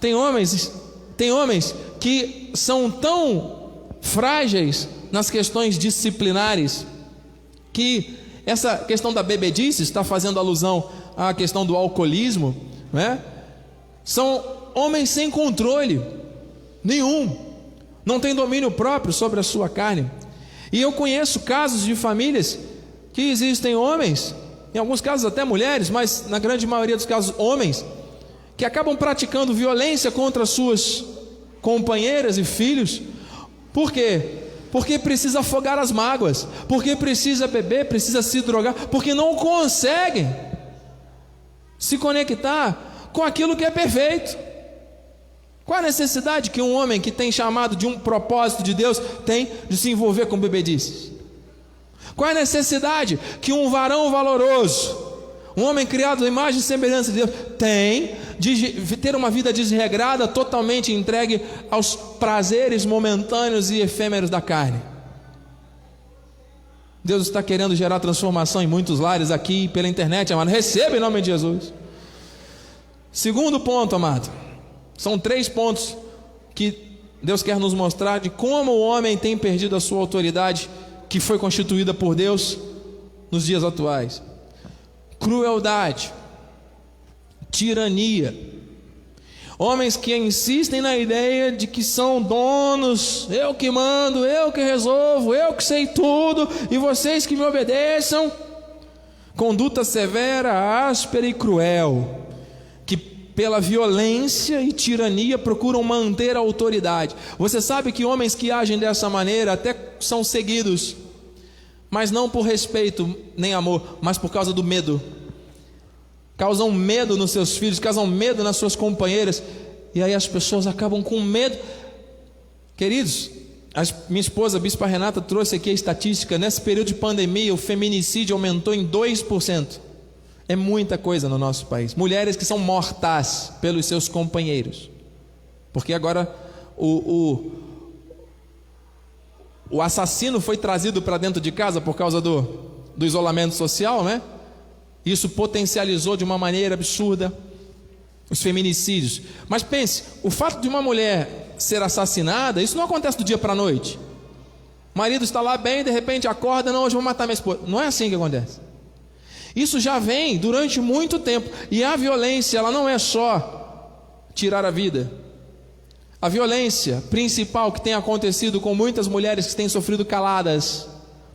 [SPEAKER 1] tem homens, tem homens que são tão frágeis nas questões disciplinares, que essa questão da bebedice está fazendo alusão à questão do alcoolismo, né? São homens sem controle nenhum, não tem domínio próprio sobre a sua carne. E eu conheço casos de famílias que existem homens, em alguns casos até mulheres, mas na grande maioria dos casos homens, que acabam praticando violência contra suas companheiras e filhos. Por quê? Porque precisa afogar as mágoas, porque precisa beber, precisa se drogar, porque não conseguem se conectar com aquilo que é perfeito. Qual a necessidade que um homem que tem chamado de um propósito de Deus tem de se envolver com bebedices? Qual a necessidade que um varão valoroso, um homem criado à imagem e semelhança de Deus, tem de ter uma vida desregrada, totalmente entregue aos prazeres momentâneos e efêmeros da carne? Deus está querendo gerar transformação em muitos lares aqui pela internet, amado. Receba em nome de Jesus. Segundo ponto, amado. São três pontos que Deus quer nos mostrar de como o homem tem perdido a sua autoridade que foi constituída por Deus nos dias atuais: crueldade, tirania. Homens que insistem na ideia de que são donos, eu que mando, eu que resolvo, eu que sei tudo, e vocês que me obedeçam. Conduta severa, áspera e cruel pela violência e tirania, procuram manter a autoridade. Você sabe que homens que agem dessa maneira até são seguidos, mas não por respeito nem amor, mas por causa do medo. Causam medo nos seus filhos, causam medo nas suas companheiras, e aí as pessoas acabam com medo. Queridos, a minha esposa, a Bispa Renata, trouxe aqui a estatística: nesse período de pandemia, o feminicídio aumentou em 2%. É muita coisa no nosso país. Mulheres que são mortas pelos seus companheiros. Porque agora o, o, o assassino foi trazido para dentro de casa por causa do, do isolamento social, né? Isso potencializou de uma maneira absurda os feminicídios. Mas pense, o fato de uma mulher ser assassinada, isso não acontece do dia para a noite. O marido está lá bem, de repente acorda, não, hoje vou matar minha esposa. Não é assim que acontece. Isso já vem durante muito tempo. E a violência, ela não é só tirar a vida. A violência principal que tem acontecido com muitas mulheres que têm sofrido caladas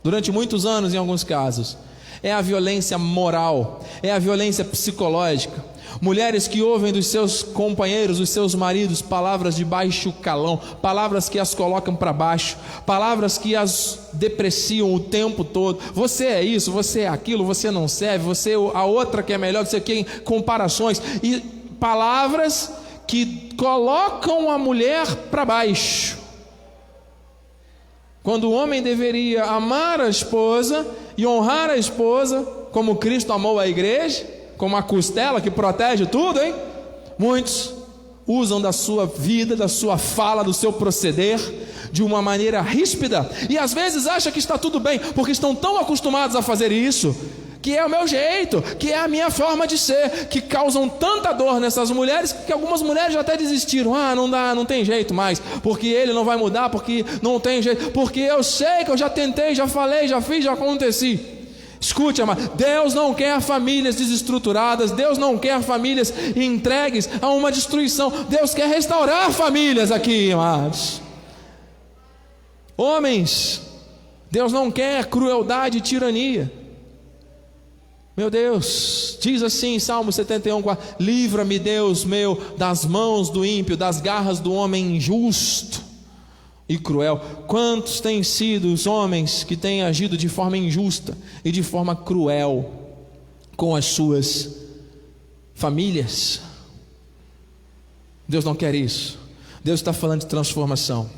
[SPEAKER 1] durante muitos anos, em alguns casos, é a violência moral, é a violência psicológica. Mulheres que ouvem dos seus companheiros, dos seus maridos, palavras de baixo calão, palavras que as colocam para baixo, palavras que as depreciam o tempo todo. Você é isso, você é aquilo, você não serve, você é a outra que é melhor, você quer comparações e palavras que colocam a mulher para baixo. Quando o homem deveria amar a esposa e honrar a esposa, como Cristo amou a igreja, como a costela que protege tudo, hein? Muitos usam da sua vida, da sua fala, do seu proceder de uma maneira ríspida e às vezes acham que está tudo bem, porque estão tão acostumados a fazer isso, que é o meu jeito, que é a minha forma de ser, que causam tanta dor nessas mulheres que algumas mulheres já até desistiram. Ah, não dá, não tem jeito mais, porque ele não vai mudar, porque não tem jeito, porque eu sei que eu já tentei, já falei, já fiz, já aconteci. Escute, amado, Deus não quer famílias desestruturadas, Deus não quer famílias entregues a uma destruição, Deus quer restaurar famílias aqui, amados. Homens, Deus não quer crueldade e tirania. Meu Deus, diz assim Salmo 71, livra-me, Deus meu, das mãos do ímpio, das garras do homem injusto e cruel. Quantos têm sido os homens que têm agido de forma injusta e de forma cruel com as suas famílias? Deus não quer isso. Deus está falando de transformação.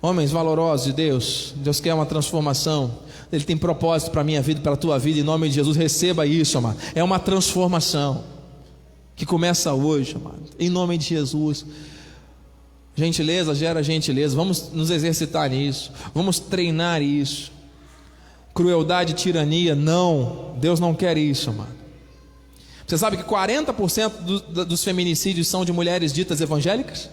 [SPEAKER 1] Homens valorosos de Deus, Deus quer uma transformação. Ele tem propósito para a minha vida, para a tua vida, em nome de Jesus. Receba isso, amado. É uma transformação que começa hoje, amado. Em nome de Jesus. Gentileza gera gentileza. Vamos nos exercitar nisso. Vamos treinar isso. Crueldade, tirania, não. Deus não quer isso, amado. Você sabe que 40% do, dos feminicídios são de mulheres ditas evangélicas?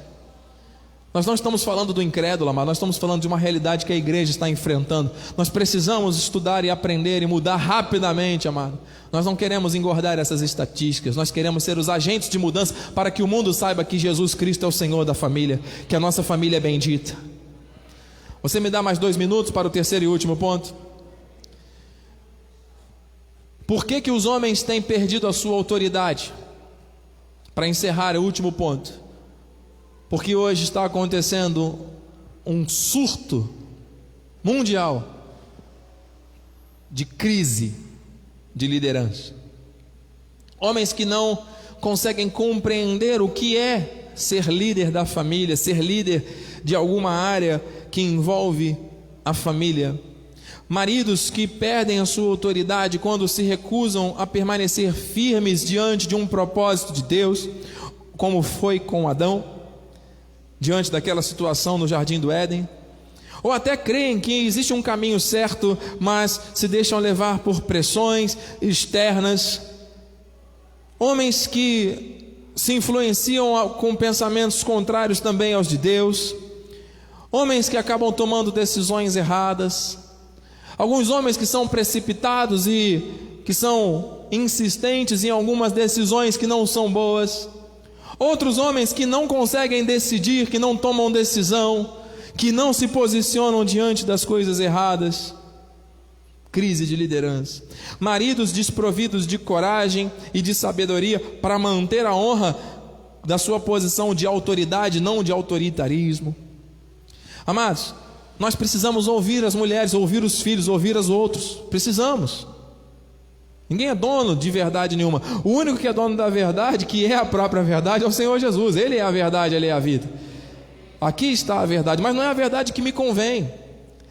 [SPEAKER 1] Nós não estamos falando do incrédulo, mas nós estamos falando de uma realidade que a igreja está enfrentando. Nós precisamos estudar e aprender e mudar rapidamente, amado. Nós não queremos engordar essas estatísticas, nós queremos ser os agentes de mudança para que o mundo saiba que Jesus Cristo é o Senhor da família, que a nossa família é bendita. Você me dá mais dois minutos para o terceiro e último ponto? Por que, que os homens têm perdido a sua autoridade? Para encerrar o último ponto. Porque hoje está acontecendo um surto mundial de crise de liderança. Homens que não conseguem compreender o que é ser líder da família, ser líder de alguma área que envolve a família. Maridos que perdem a sua autoridade quando se recusam a permanecer firmes diante de um propósito de Deus, como foi com Adão, diante daquela situação no jardim do Éden. Ou até creem que existe um caminho certo, mas se deixam levar por pressões externas. Homens que se influenciam com pensamentos contrários também aos de Deus. Homens que acabam tomando decisões erradas. Alguns homens que são precipitados e que são insistentes em algumas decisões que não são boas. Outros homens que não conseguem decidir, que não tomam decisão que não se posicionam diante das coisas erradas. Crise de liderança. Maridos desprovidos de coragem e de sabedoria para manter a honra da sua posição de autoridade, não de autoritarismo. Amados, nós precisamos ouvir as mulheres, ouvir os filhos, ouvir os outros. Precisamos. Ninguém é dono de verdade nenhuma. O único que é dono da verdade, que é a própria verdade, é o Senhor Jesus. Ele é a verdade, ele é a vida. Aqui está a verdade, mas não é a verdade que me convém.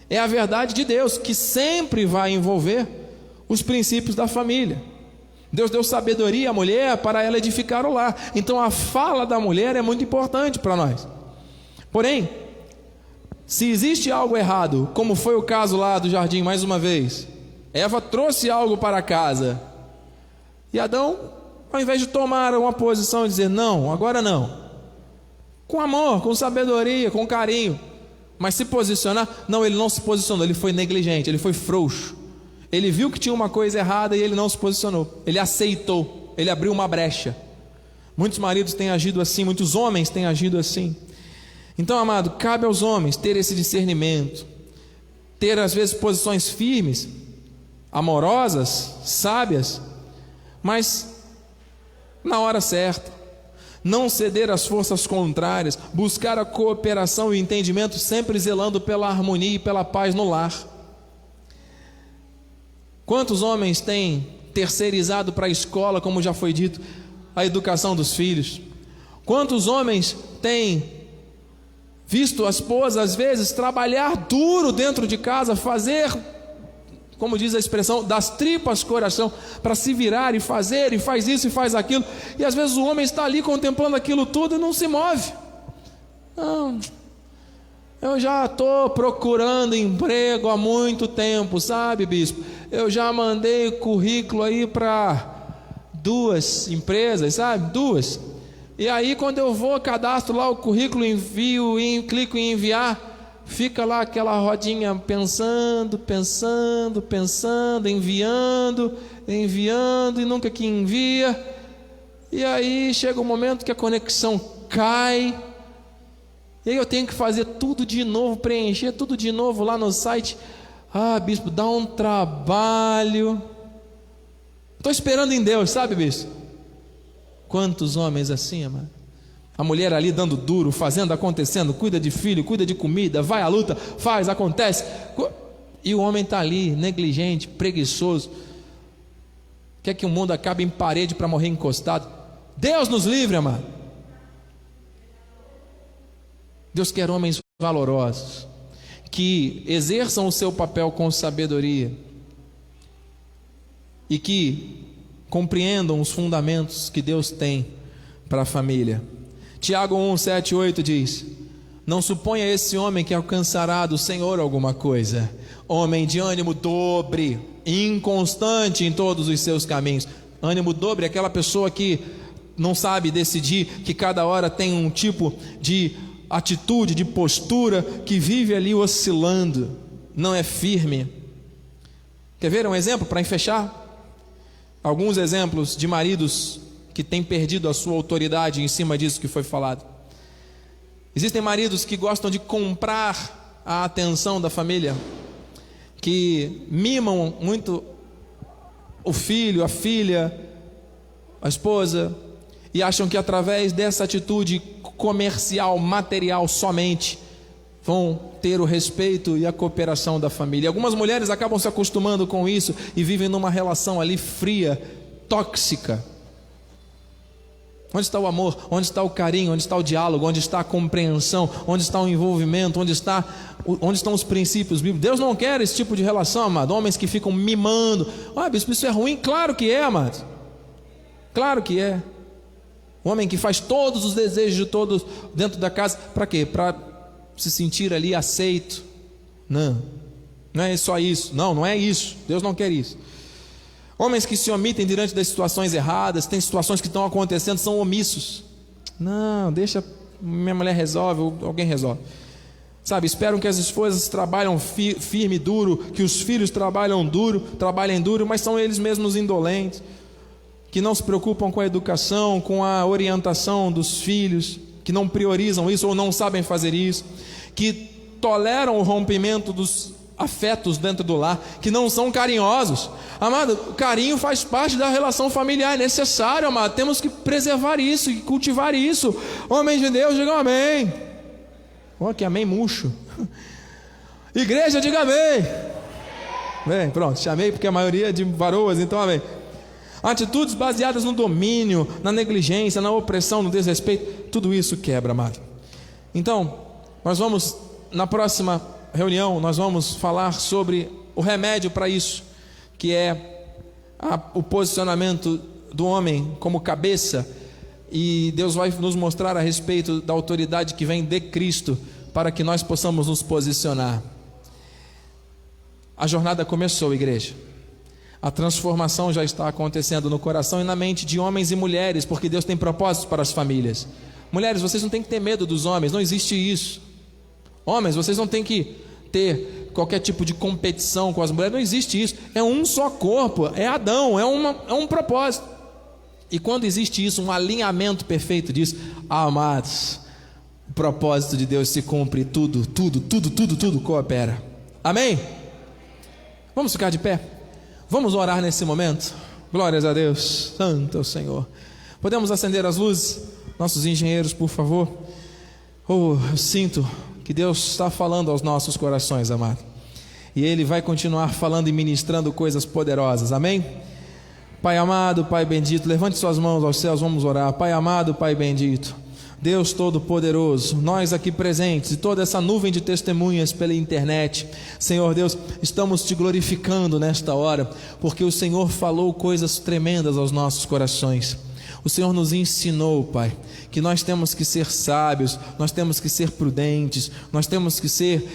[SPEAKER 1] É a verdade de Deus, que sempre vai envolver os princípios da família. Deus deu sabedoria à mulher para ela edificar o lar. Então a fala da mulher é muito importante para nós. Porém, se existe algo errado, como foi o caso lá do jardim mais uma vez, Eva trouxe algo para casa. E Adão, ao invés de tomar uma posição e dizer não, agora não, com amor, com sabedoria, com carinho. Mas se posicionar, não, ele não se posicionou, ele foi negligente, ele foi frouxo. Ele viu que tinha uma coisa errada e ele não se posicionou. Ele aceitou, ele abriu uma brecha. Muitos maridos têm agido assim, muitos homens têm agido assim. Então, amado, cabe aos homens ter esse discernimento, ter às vezes posições firmes, amorosas, sábias, mas na hora certa não ceder às forças contrárias, buscar a cooperação e o entendimento, sempre zelando pela harmonia e pela paz no lar. Quantos homens têm terceirizado para a escola, como já foi dito, a educação dos filhos? Quantos homens têm visto a esposa, às vezes, trabalhar duro dentro de casa, fazer como diz a expressão, das tripas coração, para se virar e fazer, e faz isso e faz aquilo, e às vezes o homem está ali contemplando aquilo tudo e não se move. Não, eu já estou procurando emprego há muito tempo, sabe, bispo? Eu já mandei currículo aí para duas empresas, sabe? Duas. E aí, quando eu vou, cadastro lá o currículo, envio, clico em enviar fica lá aquela rodinha pensando, pensando, pensando, enviando, enviando e nunca que envia. E aí chega o um momento que a conexão cai. E aí eu tenho que fazer tudo de novo, preencher tudo de novo lá no site. Ah, bispo, dá um trabalho. Estou esperando em Deus, sabe, bispo? Quantos homens assim, amado? A mulher ali dando duro, fazendo, acontecendo, cuida de filho, cuida de comida, vai à luta, faz, acontece. E o homem está ali, negligente, preguiçoso. Quer que o mundo acabe em parede para morrer encostado? Deus nos livre, amado. Deus quer homens valorosos, que exerçam o seu papel com sabedoria e que compreendam os fundamentos que Deus tem para a família. Tiago 1, 7 8 diz: Não suponha esse homem que alcançará do Senhor alguma coisa. Homem de ânimo dobre, inconstante em todos os seus caminhos. Ânimo dobre é aquela pessoa que não sabe decidir, que cada hora tem um tipo de atitude, de postura, que vive ali oscilando, não é firme. Quer ver um exemplo para fechar? Alguns exemplos de maridos que tem perdido a sua autoridade em cima disso que foi falado. Existem maridos que gostam de comprar a atenção da família, que mimam muito o filho, a filha, a esposa, e acham que através dessa atitude comercial, material somente, vão ter o respeito e a cooperação da família. Algumas mulheres acabam se acostumando com isso e vivem numa relação ali fria, tóxica. Onde está o amor? Onde está o carinho? Onde está o diálogo? Onde está a compreensão? Onde está o envolvimento? Onde, está, onde estão os princípios bíblicos? Deus não quer esse tipo de relação, amado. Homens que ficam mimando. Ah, bispo, isso é ruim? Claro que é, amado. Claro que é. O homem que faz todos os desejos de todos dentro da casa, para quê? Para se sentir ali aceito. Não, não é só isso. Não, não é isso. Deus não quer isso. Homens que se omitem diante das situações erradas, tem situações que estão acontecendo, são omissos. Não, deixa, minha mulher resolve, alguém resolve. Sabe, esperam que as esposas trabalham fi, firme, duro, que os filhos trabalham duro, trabalhem duro, mas são eles mesmos indolentes, que não se preocupam com a educação, com a orientação dos filhos que não priorizam isso ou não sabem fazer isso, que toleram o rompimento dos afetos dentro do lar, que não são carinhosos. Amado, carinho faz parte da relação familiar, é necessário, amado. Temos que preservar isso e cultivar isso. Homens de Deus, digam amém. Olha que amém murcho. Igreja, diga amém. Bem, pronto, chamei porque a maioria é de varoas, então amém. Atitudes baseadas no domínio, na negligência, na opressão, no desrespeito, tudo isso quebra, amado. Então, nós vamos, na próxima reunião, nós vamos falar sobre o remédio para isso, que é a, o posicionamento do homem como cabeça, e Deus vai nos mostrar a respeito da autoridade que vem de Cristo, para que nós possamos nos posicionar. A jornada começou, igreja. A transformação já está acontecendo no coração e na mente de homens e mulheres, porque Deus tem propósitos para as famílias. Mulheres, vocês não têm que ter medo dos homens, não existe isso. Homens, vocês não têm que ter qualquer tipo de competição com as mulheres, não existe isso. É um só corpo, é Adão, é, uma, é um propósito. E quando existe isso, um alinhamento perfeito disso, amados, o propósito de Deus se cumpre, tudo, tudo, tudo, tudo, tudo coopera. Amém? Vamos ficar de pé? Vamos orar nesse momento? Glórias a Deus, Santo é Senhor. Podemos acender as luzes? Nossos engenheiros, por favor. Oh, eu sinto que Deus está falando aos nossos corações, amado. E Ele vai continuar falando e ministrando coisas poderosas, amém? Pai amado, Pai bendito, levante suas mãos aos céus, vamos orar. Pai amado, Pai bendito. Deus Todo-Poderoso, nós aqui presentes e toda essa nuvem de testemunhas pela internet, Senhor Deus, estamos te glorificando nesta hora, porque o Senhor falou coisas tremendas aos nossos corações. O Senhor nos ensinou, Pai, que nós temos que ser sábios, nós temos que ser prudentes, nós temos que ser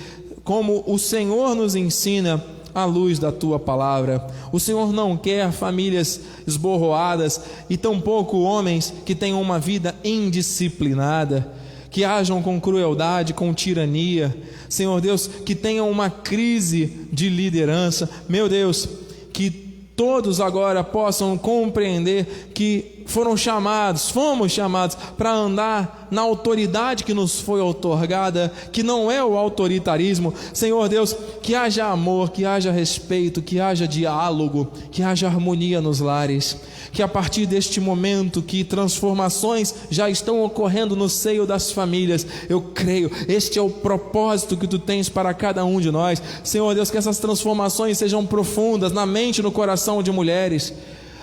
[SPEAKER 1] como o Senhor nos ensina à luz da tua palavra. O Senhor não quer famílias esborroadas e tampouco homens que tenham uma vida indisciplinada, que hajam com crueldade, com tirania. Senhor Deus, que tenham uma crise de liderança. Meu Deus, que todos agora possam compreender que foram chamados, fomos chamados para andar na autoridade que nos foi otorgada, que não é o autoritarismo. Senhor Deus, que haja amor, que haja respeito, que haja diálogo, que haja harmonia nos lares. Que a partir deste momento que transformações já estão ocorrendo no seio das famílias, eu creio, este é o propósito que tu tens para cada um de nós. Senhor Deus, que essas transformações sejam profundas na mente e no coração de mulheres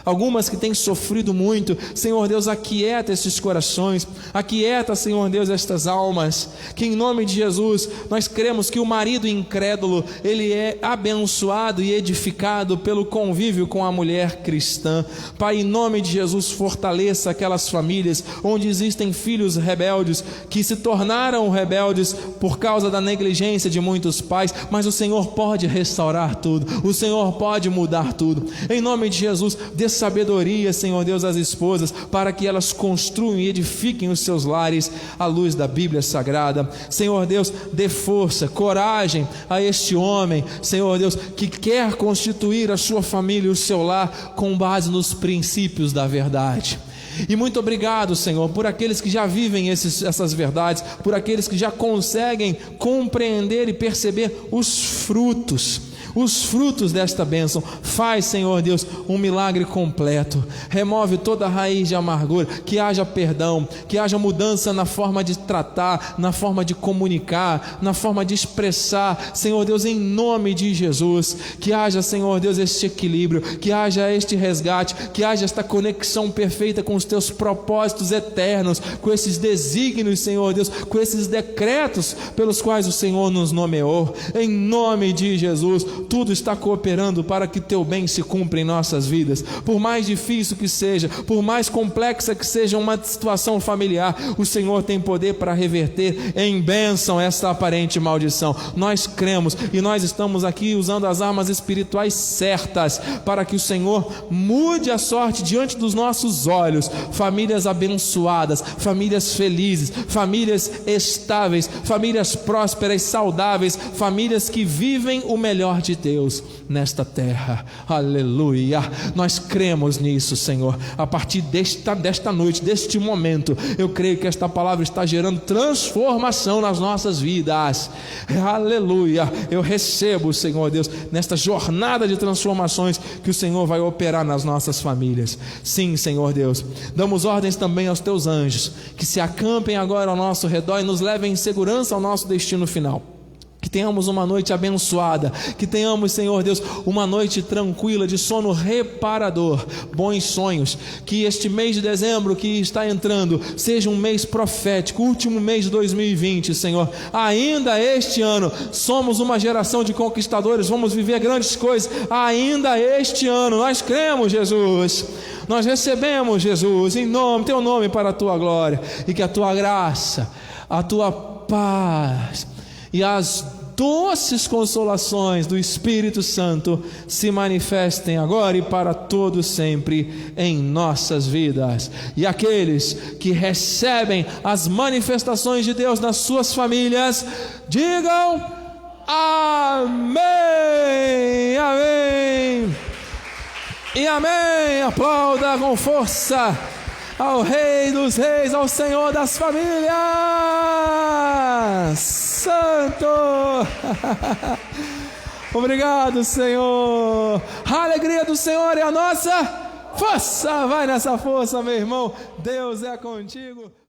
[SPEAKER 1] algumas que têm sofrido muito. Senhor Deus, aquieta esses corações, aquieta, Senhor Deus, estas almas. Que em nome de Jesus nós cremos que o marido incrédulo, ele é abençoado e edificado pelo convívio com a mulher cristã. Pai, em nome de Jesus, fortaleça aquelas famílias onde existem filhos rebeldes que se tornaram rebeldes por causa da negligência de muitos pais, mas o Senhor pode restaurar tudo. O Senhor pode mudar tudo. Em nome de Jesus, sabedoria, Senhor Deus, às esposas, para que elas construam e edifiquem os seus lares à luz da Bíblia Sagrada. Senhor Deus, dê força, coragem a este homem, Senhor Deus, que quer constituir a sua família e o seu lar com base nos princípios da verdade. E muito obrigado, Senhor, por aqueles que já vivem esses, essas verdades, por aqueles que já conseguem compreender e perceber os frutos os frutos desta bênção. Faz, Senhor Deus, um milagre completo. Remove toda raiz de amargura, que haja perdão, que haja mudança na forma de tratar, na forma de comunicar, na forma de expressar. Senhor Deus, em nome de Jesus, que haja, Senhor Deus, este equilíbrio, que haja este resgate, que haja esta conexão perfeita com os teus propósitos eternos, com esses desígnios, Senhor Deus, com esses decretos pelos quais o Senhor nos nomeou. Em nome de Jesus, tudo está cooperando para que teu bem se cumpra em nossas vidas. Por mais difícil que seja, por mais complexa que seja uma situação familiar, o Senhor tem poder para reverter em bênção esta aparente maldição. Nós cremos e nós estamos aqui usando as armas espirituais certas para que o Senhor mude a sorte diante dos nossos olhos. Famílias abençoadas, famílias felizes, famílias estáveis, famílias prósperas, saudáveis, famílias que vivem o melhor de de Deus nesta terra. Aleluia. Nós cremos nisso, Senhor. A partir desta, desta noite, deste momento, eu creio que esta palavra está gerando transformação nas nossas vidas. Aleluia. Eu recebo, Senhor Deus, nesta jornada de transformações que o Senhor vai operar nas nossas famílias. Sim, Senhor Deus. Damos ordens também aos teus anjos que se acampem agora ao nosso redor e nos levem em segurança ao nosso destino final. Que tenhamos uma noite abençoada, que tenhamos, Senhor Deus, uma noite tranquila, de sono reparador, bons sonhos. Que este mês de dezembro que está entrando seja um mês profético, último mês de 2020, Senhor. Ainda este ano, somos uma geração de conquistadores, vamos viver grandes coisas. Ainda este ano, nós cremos, Jesus. Nós recebemos, Jesus, em nome, teu nome para a tua glória, e que a tua graça, a tua paz, e as doces consolações do Espírito Santo se manifestem agora e para todo sempre em nossas vidas. E aqueles que recebem as manifestações de Deus nas suas famílias, digam amém. Amém. E amém. Aplauda com força ao Rei dos Reis, ao Senhor das famílias. Santo! Obrigado, Senhor. A alegria do Senhor é a nossa força. Vai nessa força, meu irmão. Deus é contigo.